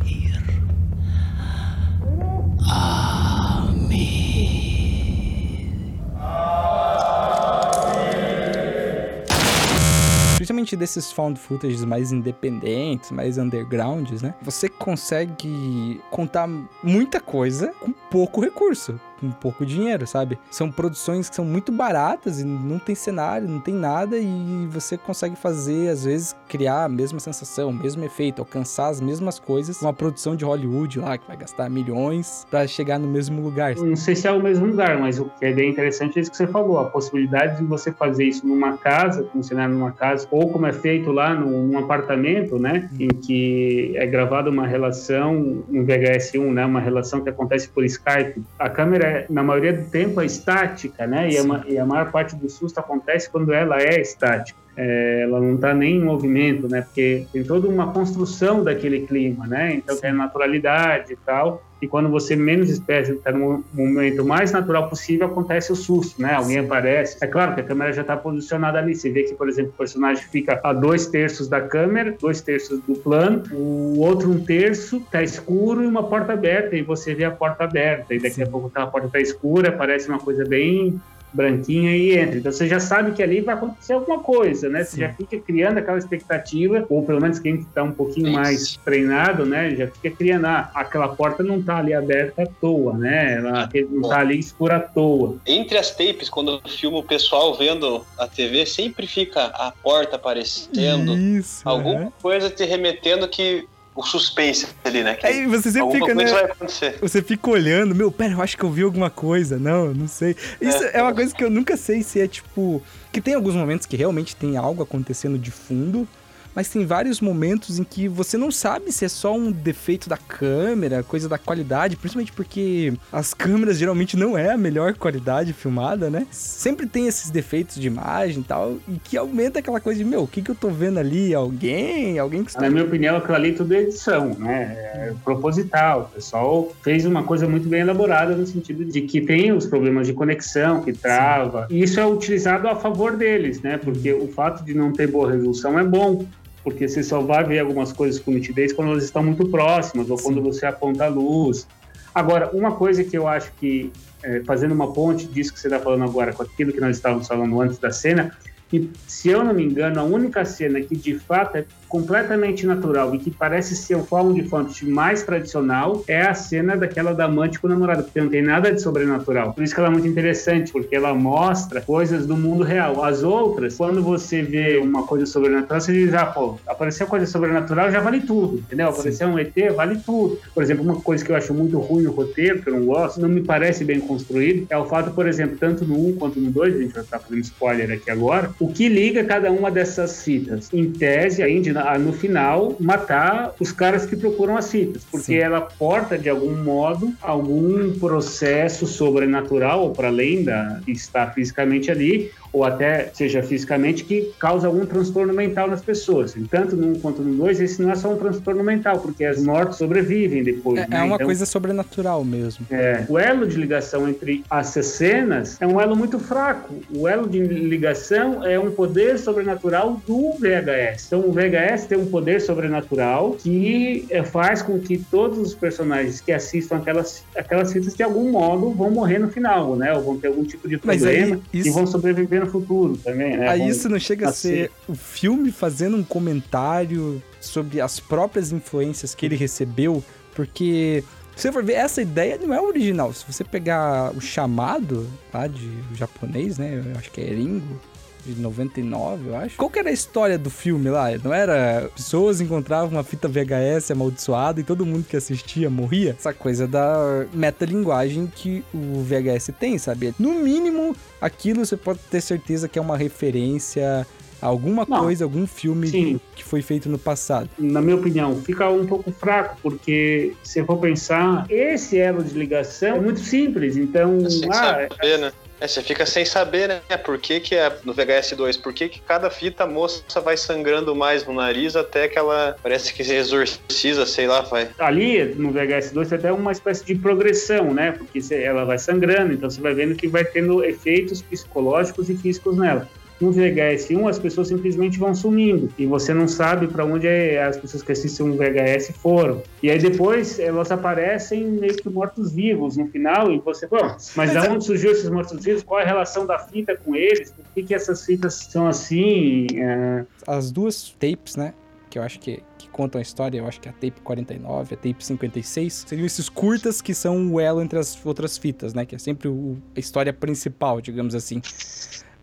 Principalmente desses found footages mais independentes, mais undergrounds, né? Você consegue contar muita coisa com pouco recurso com pouco dinheiro, sabe? São produções que são muito baratas e não tem cenário, não tem nada e você consegue fazer, às vezes, criar a mesma sensação, o mesmo efeito, alcançar as mesmas coisas. Uma produção de Hollywood lá que vai gastar milhões para chegar no mesmo lugar. Não sei se é o mesmo lugar, mas o que é bem interessante é isso que você falou, a possibilidade de você fazer isso numa casa, funcionar numa casa, ou como é feito lá num, num apartamento, né? Em que é gravada uma relação, um VHS1, né? Uma relação que acontece por Skype. A câmera na maioria do tempo, é estática, né? E a, e a, maior parte do susto acontece quando ela é estática. É, ela não está nem em movimento, né? Porque tem toda uma construção daquele clima, né? Então tem a naturalidade e tal e quando você menos espera, está no momento mais natural possível, acontece o susto, né? Alguém aparece. É claro que a câmera já está posicionada ali. Você vê que, por exemplo, o personagem fica a dois terços da câmera, dois terços do plano, o outro um terço está escuro e uma porta aberta, e você vê a porta aberta. E daqui a pouco tá, a porta está escura, parece uma coisa bem branquinha e entra. Então você já sabe que ali vai acontecer alguma coisa, né? Você Sim. já fica criando aquela expectativa, ou pelo menos quem está um pouquinho Isso. mais treinado, né? Já fica criando, ah, aquela porta não está ali aberta à toa, né? Ela não está ali escura à toa. Entre as tapes, quando eu filmo o pessoal vendo a TV, sempre fica a porta aparecendo, Isso, alguma é. coisa te remetendo que o suspense ali, né? Que Aí você sempre fica, né? vai acontecer. Você fica olhando, meu, pera, eu acho que eu vi alguma coisa. Não, não sei. Isso é, é uma coisa que eu nunca sei se é tipo. Que tem alguns momentos que realmente tem algo acontecendo de fundo. Mas tem vários momentos em que você não sabe se é só um defeito da câmera, coisa da qualidade, principalmente porque as câmeras geralmente não é a melhor qualidade filmada, né? Sempre tem esses defeitos de imagem e tal, e que aumenta aquela coisa de, meu, o que que eu tô vendo ali? Alguém? Alguém que está... Na minha opinião, aquilo ali tudo é edição, né? É proposital. O pessoal fez uma coisa muito bem elaborada no sentido de que tem os problemas de conexão, que trava. E isso é utilizado a favor deles, né? Porque o fato de não ter boa resolução é bom. Porque você só vai ver algumas coisas com nitidez quando elas estão muito próximas ou quando você aponta a luz. Agora, uma coisa que eu acho que, é, fazendo uma ponte disso que você está falando agora com aquilo que nós estávamos falando antes da cena, que, se eu não me engano, a única cena que de fato é completamente natural e que parece ser o found footage mais tradicional é a cena daquela da amante com o namorado, porque não tem nada de sobrenatural. Por isso que ela é muito interessante, porque ela mostra coisas do mundo real. As outras, quando você vê uma coisa sobrenatural, você diz, ah, pô, apareceu coisa sobrenatural, já vale tudo, entendeu? Apareceu um ET, vale tudo. Por exemplo, uma coisa que eu acho muito ruim no roteiro, que eu não gosto, não me parece bem construído, é o fato, por exemplo, tanto no 1 quanto no 2, a gente já tá fazendo spoiler aqui agora, o que liga cada uma dessas fitas. Em tese, a Indy, no final, matar os caras que procuram as fitas, porque ela porta, de algum modo, algum processo sobrenatural, ou para além da está fisicamente ali, ou até seja fisicamente, que causa algum transtorno mental nas pessoas. Tanto no 1 quanto no 2, esse não é só um transtorno mental, porque as mortes sobrevivem depois. É, né? é uma Então, coisa sobrenatural mesmo. é, o elo de ligação entre essas cenas é um elo muito fraco. O elo de ligação é um poder sobrenatural do VHS. Então, o VHS tem um poder sobrenatural que eh, faz com que todos os personagens que assistam aquelas, aquelas fitas, de algum modo, vão morrer no final, né? Ou vão ter algum tipo de Mas aí, problema e isso- vão sobreviver no futuro também, né? Aí isso não chega a ser o filme fazendo um comentário sobre as próprias influências que ele recebeu, porque se você for ver, essa ideia não é original. Se você pegar o chamado lá de japonês, né? Eu acho que é Ringo, de 99, eu acho. Qual que era a história do filme lá? Não era pessoas encontravam uma fita VHS amaldiçoada e todo mundo que assistia morria? Essa coisa da metalinguagem que o VHS tem, sabe? No mínimo, aquilo você pode ter certeza que é uma referência a alguma Não. coisa, algum filme Sim. que foi feito no passado. na minha opinião, fica um pouco fraco, porque se eu for pensar, esse elo de ligação é muito simples. Então, ah, saber, né? É, você fica sem saber, né? Por que, que é no VHS 2, por que, que cada fita moça vai sangrando mais no nariz até que ela parece que se exorciza, sei lá, vai. ali no VHS2 tem até uma espécie de progressão, né? Porque ela vai sangrando, então você vai vendo que vai tendo efeitos psicológicos e físicos nela. No VHS1, as pessoas simplesmente vão sumindo e você não sabe para onde é- as pessoas que assistem um VHS foram. E aí depois elas aparecem meio que mortos-vivos no final e você, bom, mas da onde surgiu esses mortos-vivos? Qual é a relação da fita com eles? Por que, que essas fitas são assim? É, As duas tapes, né? Que eu acho que, que contam a história, eu acho que é a tape 49, a tape 56, seriam esses curtas que são o elo entre as outras fitas, né? Que é sempre o- a história principal, digamos assim.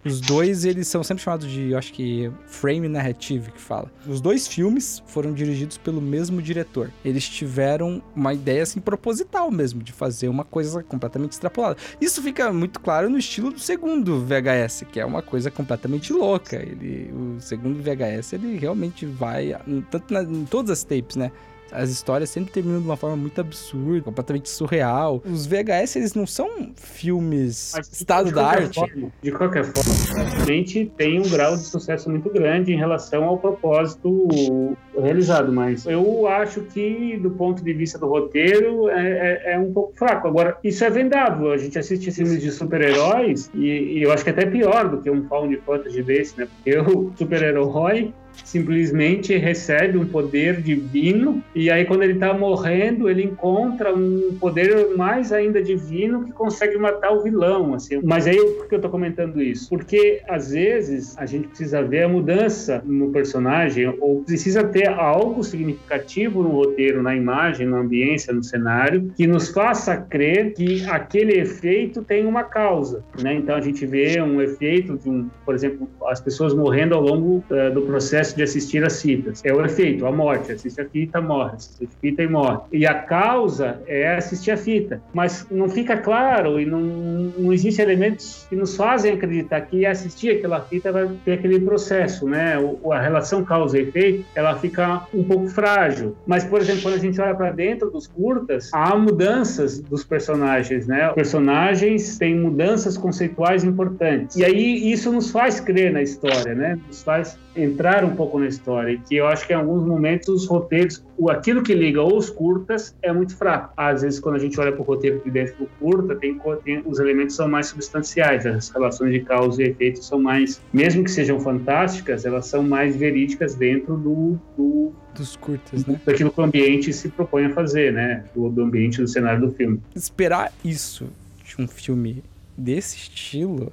Os dois, eles são sempre chamados de, eu acho que, frame narrative, que fala. Os dois filmes foram dirigidos pelo mesmo diretor. Eles tiveram uma ideia, assim, proposital mesmo, de fazer uma coisa completamente extrapolada. Isso fica muito claro no estilo do segundo VHS, que é uma coisa completamente louca. Ele, o segundo VHS, ele realmente vai, tanto na- em todas as tapes, né? As histórias sempre terminam de uma forma muito absurda, completamente surreal. Os VHS, eles não são filmes Mas, estado da arte. forma- de qualquer forma, realmente tem um grau de sucesso muito grande em relação ao propósito realizado, mas eu acho que, do ponto de vista do roteiro, é, é- é um pouco fraco. Agora, isso é vendável. A gente assiste filmes de super-heróis e, e eu acho que é até pior do que um found fantasy desse, né? Porque o super-herói simplesmente recebe um poder divino e aí quando ele tá morrendo ele encontra um poder mais ainda divino que consegue matar o vilão assim mas aí por que eu tô comentando isso porque às vezes a gente precisa ver a mudança no personagem ou precisa ter algo significativo no roteiro, na imagem, na ambiência, no cenário, que nos faça crer que aquele efeito tem uma causa, né? Então a gente vê um efeito de um, por exemplo, as pessoas morrendo ao longo uh, do processo de assistir as fitas. É o efeito, a morte. Assiste a fita, morre. Assiste a fita e morre. E a causa é assistir a fita. Mas não fica claro e não, não existe elementos que nos fazem acreditar que assistir aquela fita vai ter aquele processo, né? O, a relação causa e efeito, ela fica um pouco frágil. Mas, por exemplo, quando a gente olha para dentro dos curtas, há mudanças dos personagens, né? Personagens têm mudanças conceituais importantes. E aí isso nos faz crer na história, né? Nos faz entrar um pouco na história. E que eu acho que em alguns momentos os roteiros, aquilo que liga os curtas é muito fraco. Às vezes, quando a gente olha para o roteiro de dentro do curta, tem, tem, os elementos são mais substanciais, as relações de causa e efeito são mais, mesmo que sejam fantásticas, elas são mais verídicas dentro do, do dos curtas, né? Daquilo que o ambiente se propõe a fazer, né? Do, do ambiente, do cenário do filme. Esperar isso de um filme desse estilo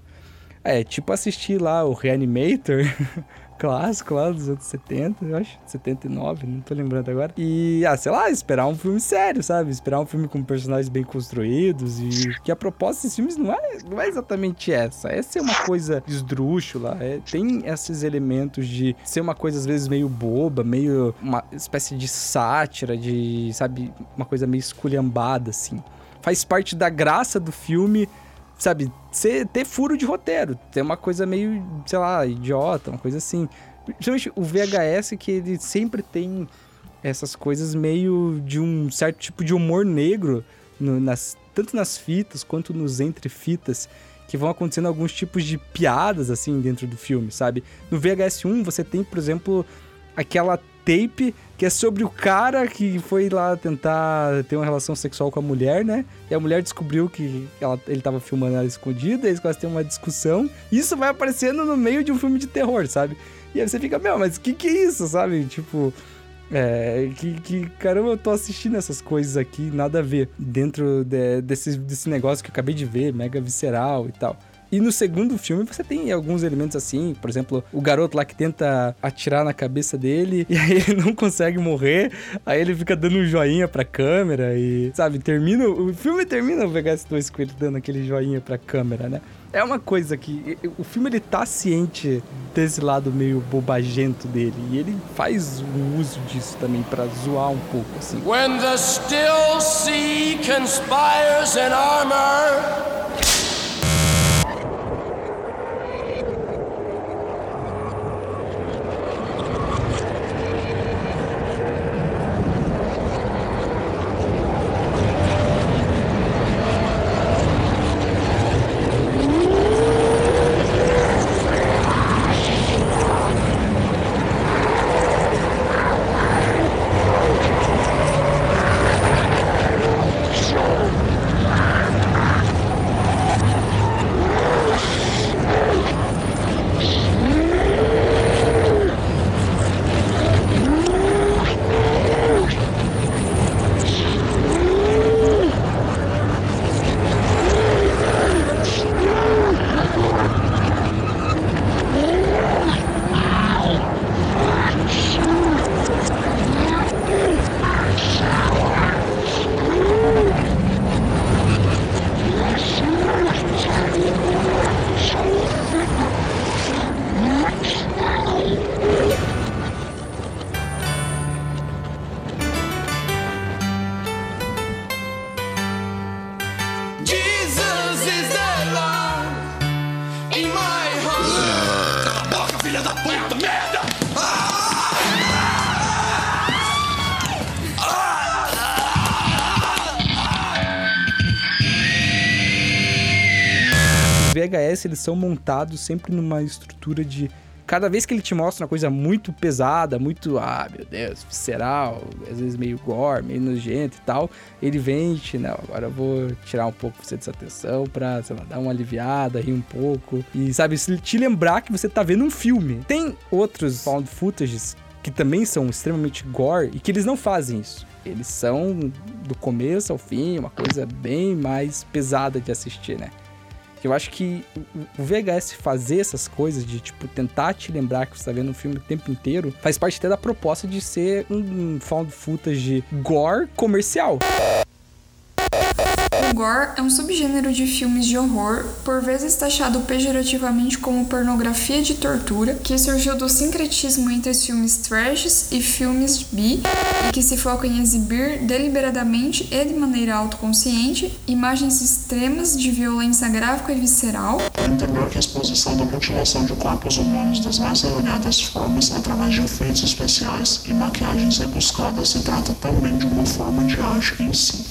é tipo assistir lá o Reanimator clássico lá dos anos 70, eu acho, 79, não tô lembrando agora. E, ah, sei lá, esperar um filme sério, sabe? Esperar um filme com personagens bem construídos e que a proposta desses filmes não é, não é exatamente essa. É uma coisa esdrúxula, é, tem esses elementos de ser uma coisa às vezes meio boba, meio uma espécie de sátira, de, sabe, uma coisa meio esculhambada, assim. Faz parte da graça do filme sabe, ser, ter furo de roteiro, ter uma coisa meio, sei lá, idiota, uma coisa assim. Principalmente o VHS, que ele sempre tem essas coisas meio de um certo tipo de humor negro, no, nas, tanto nas fitas quanto nos entrefitas, que vão acontecendo alguns tipos de piadas, assim, dentro do filme, sabe? No VHS 1, você tem, por exemplo, aquela tape que é sobre o cara que foi lá tentar ter uma relação sexual com a mulher, né? E a mulher descobriu que ela, ele tava filmando ela escondida, eles quase têm uma discussão. Isso vai aparecendo no meio de um filme de terror, sabe? E aí você fica, meu, mas que que é isso, sabe? Tipo, é, que, que caramba, eu tô assistindo essas coisas aqui, nada a ver, dentro de, desse, desse negócio que eu acabei de ver, mega visceral e tal. E no segundo filme você tem alguns elementos assim, por exemplo, o garoto lá que tenta atirar na cabeça dele e aí ele não consegue morrer, aí ele fica dando um joinha pra câmera e, sabe, termina. O filme termina o VHS2 com ele dando aquele joinha pra câmera, né? É uma coisa que o filme ele tá ciente desse lado meio bobagento dele e ele faz o uso disso também para zoar um pouco assim. When the still sea conspires in armor filha da puta, merda! VHS eles são montados sempre numa estrutura de cada vez que ele te mostra uma coisa muito pesada, muito, ah, meu Deus, visceral, às vezes meio gore, meio nojento e tal, ele vem te, não, agora eu vou tirar um pouco você dessa tensão pra, sei lá, dar uma aliviada, rir um pouco e, sabe, te lembrar que você tá vendo um filme. Tem outros found footages que também são extremamente gore e que eles não fazem isso. Eles são do começo ao fim, uma coisa bem mais pesada de assistir, né? Eu acho que o VHS fazer essas coisas, de tipo, tentar te lembrar que você tá vendo um filme o tempo inteiro, faz parte até da proposta de ser um found footage gore comercial. O gore é um subgênero de filmes de horror, por vezes taxado pejorativamente como pornografia de tortura, que surgiu do sincretismo entre os filmes trashes e filmes B, e que se foca em exibir deliberadamente e de maneira autoconsciente imagens extremas de violência gráfica e visceral, Entender que a exposição da mutilação de corpos humanos das mais variadas formas através de efeitos especiais e maquiagens rebuscadas se trata também de uma forma de arte em si.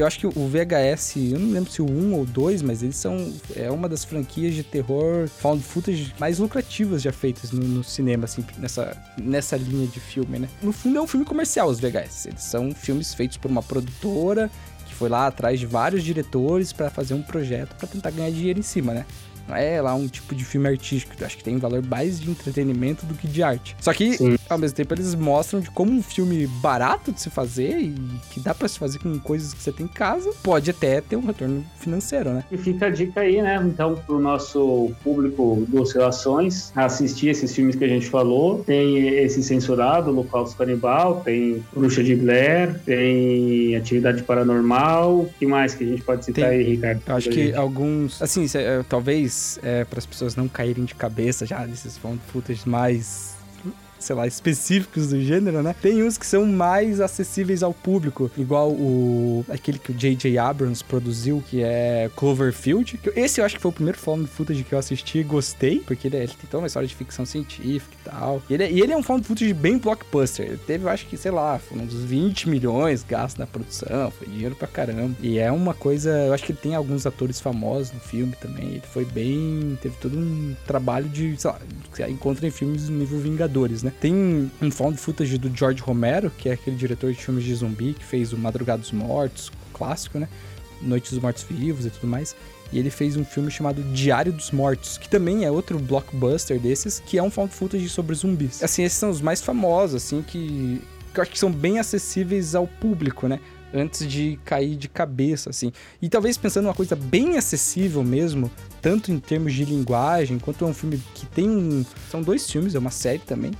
Eu acho que o VHS, eu não lembro se o 1 ou 2, mas eles são. É uma das franquias de terror found footage mais lucrativas já feitas no, no cinema, assim, nessa, nessa linha de filme, né? No fundo é um filme comercial, os VHS. Eles são filmes feitos por uma produtora que foi lá atrás de vários diretores para fazer um projeto para tentar ganhar dinheiro em cima, né? Não é lá um tipo de filme artístico, eu acho que tem um valor mais de entretenimento do que de arte. Só que, ao mesmo tempo, eles mostram de como um filme barato de se fazer e que dá pra se fazer com coisas que você tem em casa, pode até ter um retorno financeiro, né? E fica a dica aí, né? Então, pro nosso público do Oscilações, assistir esses filmes que a gente falou. Tem esse censurado, Holocausto Canibal, tem Bruxa de Blair, tem Atividade Paranormal. O que mais que a gente pode citar aí, Ricardo? Eu acho que alguns, assim, cê- é, é, para as pessoas não caírem de cabeça já nesses found footage mais sei lá, específicos do gênero, né? Tem uns que são mais acessíveis ao público, igual o aquele que o J.J. Abrams produziu, que é Cloverfield. Esse eu acho que foi o primeiro found footage que eu assisti e gostei, porque ele, é- ele tem toda uma história de ficção científica e tal. E ele, é- e ele é um found footage bem blockbuster. Ele teve, eu acho que, sei lá, foram uns 20 milhões gastos na produção, foi dinheiro pra caramba. E é uma coisa, eu acho que ele tem alguns atores famosos no filme também. Ele foi bem, teve todo um trabalho de, sei lá, que você encontra em filmes do nível Vingadores, né? Tem um found footage do George Romero, que é aquele diretor de filmes de zumbi que fez o Madrugada dos Mortos, clássico, né? Noites dos Mortos Vivos e tudo mais. E ele fez um filme chamado Diário dos Mortos, que também é outro blockbuster desses, que é um found footage sobre zumbis. Assim, esses são os mais famosos, assim, que, que eu acho que são bem acessíveis ao público, né? Antes de cair de cabeça, assim. E talvez pensando numa coisa bem acessível mesmo, tanto em termos de linguagem, quanto é um filme que tem um. São dois filmes, é uma série também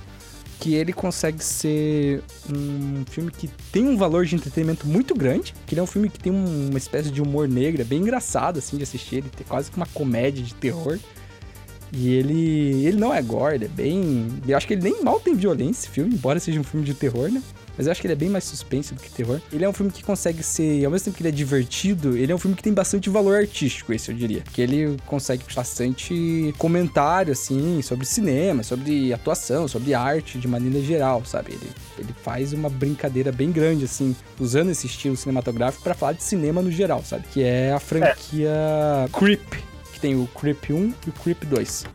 que ele consegue ser um filme que tem um valor de entretenimento muito grande, que ele é um filme que tem um- uma espécie de humor negro, é bem engraçado assim de assistir, ele tem quase que uma comédia de terror. E ele ele não é gore, é bem, eu acho que ele nem mal tem violência esse filme, embora seja um filme de terror, né? Mas eu acho que ele é bem mais suspense do que terror. Ele é um filme que consegue ser, ao mesmo tempo que ele é divertido, ele é um filme que tem bastante valor artístico, esse eu diria. Que ele consegue bastante comentário, assim, sobre cinema, sobre atuação, sobre arte de maneira geral, sabe? Ele, ele faz uma brincadeira bem grande, assim, usando esse estilo cinematográfico pra falar de cinema no geral, sabe? Que é a franquia Creep, que tem o Creep 1 e o Creep 2.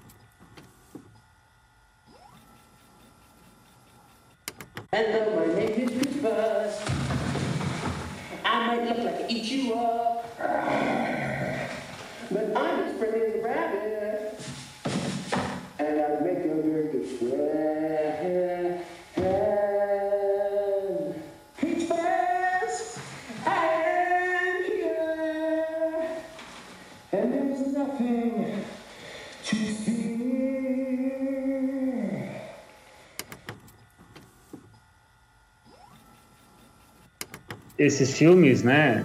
Hello, my name is Christmas. I might look like I eat you up. But I'm as friendly as a rabbit. And I'll make your burger sweat. Esses filmes, né,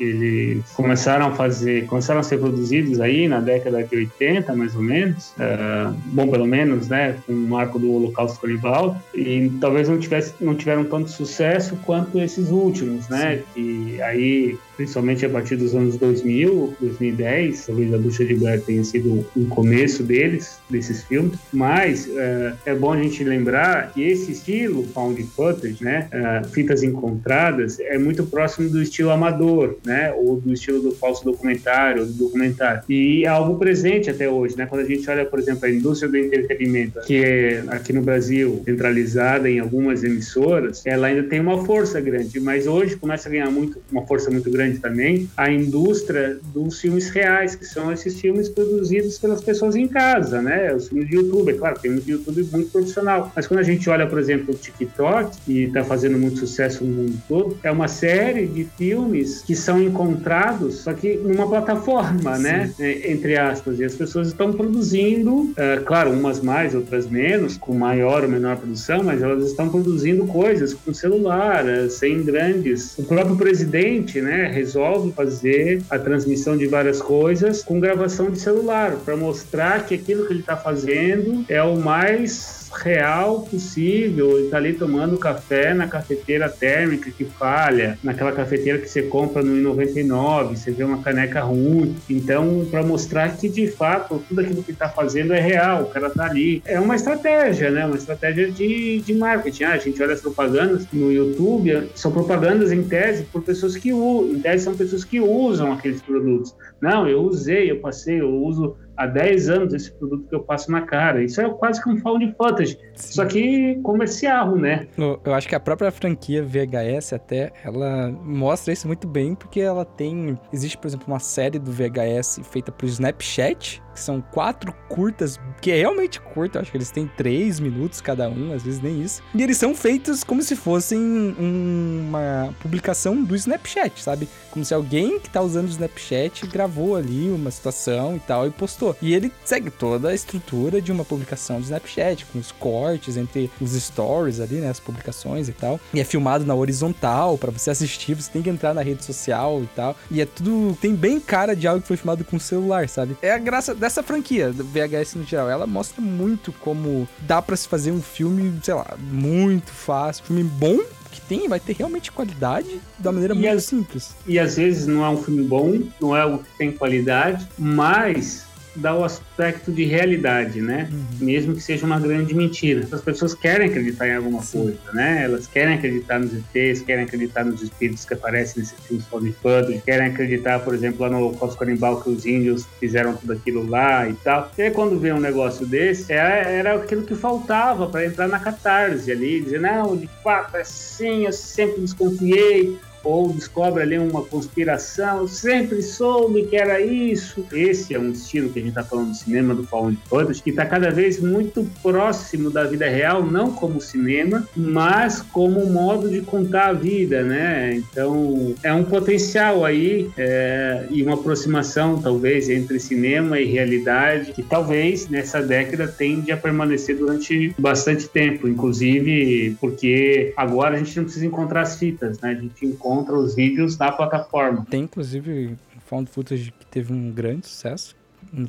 eles começaram a fazer, começaram a ser produzidos aí na década de 80, mais ou menos, é, bom, pelo menos, né, com o marco do Holocausto Canibal, e talvez não, tivesse, não tiveram tanto sucesso quanto esses últimos, né, que aí, principalmente a partir dos anos 2000, 2010, talvez a Bruxa de Blair tenha sido o começo deles, desses filmes, mas é, é bom a gente lembrar que esse estilo found footage, né, é, fitas encontradas, é muito próximo do estilo amador, né, ou do estilo do falso documentário, do documentário, e é algo presente até hoje, né, quando a gente olha, por exemplo, a indústria do entretenimento, que é aqui no Brasil centralizada em algumas emissoras, ela ainda tem uma força grande, mas hoje começa a ganhar muito, uma força muito grande também a indústria dos filmes reais, que são esses filmes produzidos pelas pessoas em casa, né, os filmes de YouTube, é claro, tem muito YouTube muito profissional, mas quando a gente olha, por exemplo, o TikTok, que está fazendo muito sucesso no mundo todo, é uma série de filmes que são são encontrados, só que numa plataforma, né? É, Entre aspas. E as pessoas estão produzindo, é, claro, umas mais, outras menos, com maior ou menor produção, mas elas estão produzindo coisas com celular, é, sem grandes. O próprio presidente, né, resolve fazer a transmissão de várias coisas com gravação de celular, para mostrar que aquilo que ele está fazendo é o mais real possível. Ele tá ali tomando café na cafeteira térmica que falha, naquela cafeteira que você compra no I99, você vê uma caneca ruim. Então, para mostrar que de fato tudo aquilo que ele tá fazendo é real, o cara tá ali. É uma estratégia, né? Uma estratégia de, de marketing. Ah, a gente olha as propagandas no YouTube, são propagandas em tese por pessoas que usam, em tese são pessoas que usam aqueles produtos. Não, eu usei, eu passei, eu uso há 10 anos esse produto que eu passo na cara. Isso é quase que um found footage, só que comercial, né? Eu, eu acho que a própria franquia VHS até, ela mostra isso muito bem, porque ela tem... Existe, por exemplo, uma série do VHS feita por Snapchat, que são quatro curtas, que é realmente curta, eu acho que eles têm três minutos cada um, às vezes nem isso. E eles são feitos como se fossem um- uma publicação do Snapchat, sabe? Como se alguém que tá usando o Snapchat gravou ali uma situação e tal e postou. E ele segue toda a estrutura de uma publicação do Snapchat, com os cortes entre os stories ali, né, as publicações e tal. E é filmado na horizontal para você assistir, você tem que entrar na rede social e tal. E é tudo tem bem cara de algo que foi filmado com celular, sabe? É a graça dessa franquia, do VHS no geral. Ela mostra muito como dá pra se fazer um filme, sei lá, muito fácil, filme bom que tem, vai ter realmente qualidade da maneira E muito as- simples. E às vezes não é um filme bom, não é algo que tem qualidade, mas dá o aspecto de realidade, né? Mesmo que seja uma grande mentira. As pessoas querem acreditar em alguma coisa, né? Elas querem acreditar nos ETs, querem acreditar nos espíritos que aparecem nesses filmes Found Footage, querem acreditar, por exemplo, lá no Holocausto Canibal que os índios fizeram tudo aquilo lá e tal. E aí quando vê um negócio desse, é- era aquilo que faltava para entrar na catarse ali, dizer, não, de fato é assim, eu sempre desconfiei, ou descobre ali uma conspiração, sempre soube que era isso. Esse é um estilo que a gente está falando do cinema do Found Footage, que está cada vez muito próximo da vida real, não como cinema, mas como modo de contar a vida, né? Então é um potencial aí é, e uma aproximação talvez entre cinema e realidade que talvez nessa década tende a permanecer durante bastante tempo, inclusive porque agora a gente não precisa encontrar as fitas, né? A gente encontra os vídeos na plataforma. Tem inclusive found footage que teve um grande sucesso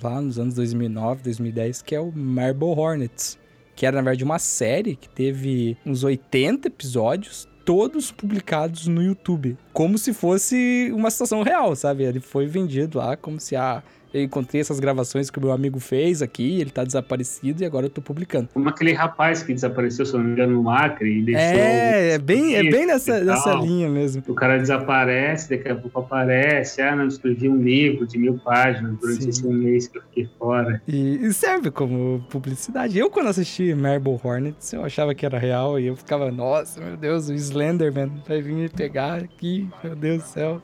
lá nos anos 2009, 2010, que é o Marble Hornets, que era na verdade uma série que teve uns 80 episódios, todos publicados no YouTube, como se fosse uma situação real, sabe? Ele foi vendido lá como se ah, eu encontrei essas gravações que o meu amigo fez aqui, ele tá desaparecido e agora eu tô publicando. Como aquele rapaz que desapareceu, se não me engano, no Acre e deixou. É, é bem, é bem nessa, nessa linha mesmo. O cara desaparece, daqui a pouco aparece. Ah, não, escrevi um livro de mil páginas durante Sim. esse mês que eu fiquei fora. E, e serve como publicidade. Eu, quando assisti Marble Hornets, eu achava que era real e eu ficava, nossa, meu Deus, o Slenderman vai vir me pegar aqui, meu Deus do céu.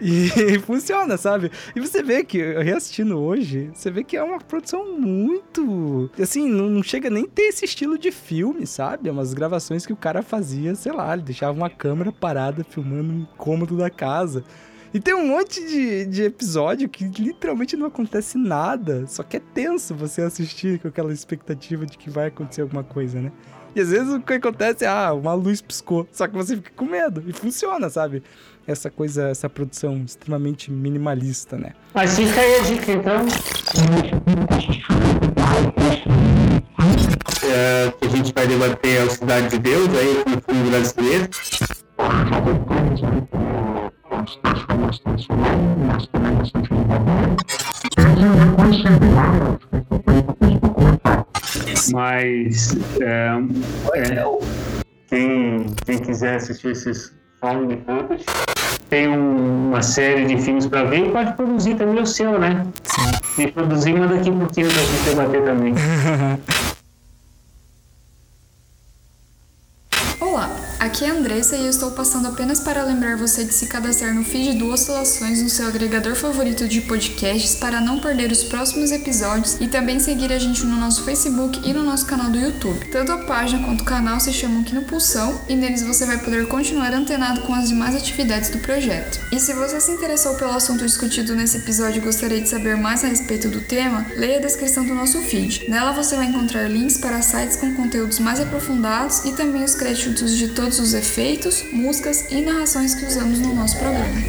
E, funciona, sabe? E você vê que, reassistindo hoje, você vê que é uma produção muito. Assim, não, chega nem ter esse estilo de filme, sabe? É umas gravações que o cara fazia, sei lá, ele deixava uma câmera parada filmando um cômodo da casa. E tem um monte de, de episódio que literalmente não acontece nada. Só que é tenso você assistir com aquela expectativa de que vai acontecer alguma coisa, né? E às vezes o que acontece é, ah, uma luz piscou. Só que você fica com medo. E funciona, sabe? Essa coisa, essa produção extremamente minimalista, né? Mas fica aí a dica, então. É, a gente vai debater a Cidade de Deus aí com o filme brasileiro. Mas é, é, quem, quem quiser assistir esses filmes todos, tem um- uma série de filmes para ver e pode produzir também o seu, né? Sim. E produzir manda aqui pro time pra gente debater também. Olá, Aqui é a Andressa e eu estou passando apenas para lembrar você de se cadastrar no feed do Oscilações no seu agregador favorito de podcasts para não perder os próximos episódios e também seguir a gente no nosso Facebook e no nosso canal do YouTube. Tanto a página quanto o canal se chamam Aqui no Pulsão e neles você vai poder continuar antenado com as demais atividades do projeto. E se você se interessou pelo assunto discutido nesse episódio e gostaria de saber mais a respeito do tema, leia a descrição do nosso feed. Nela você vai encontrar links para sites com conteúdos mais aprofundados e também os créditos de todos os efeitos, músicas e narrações que usamos no nosso programa.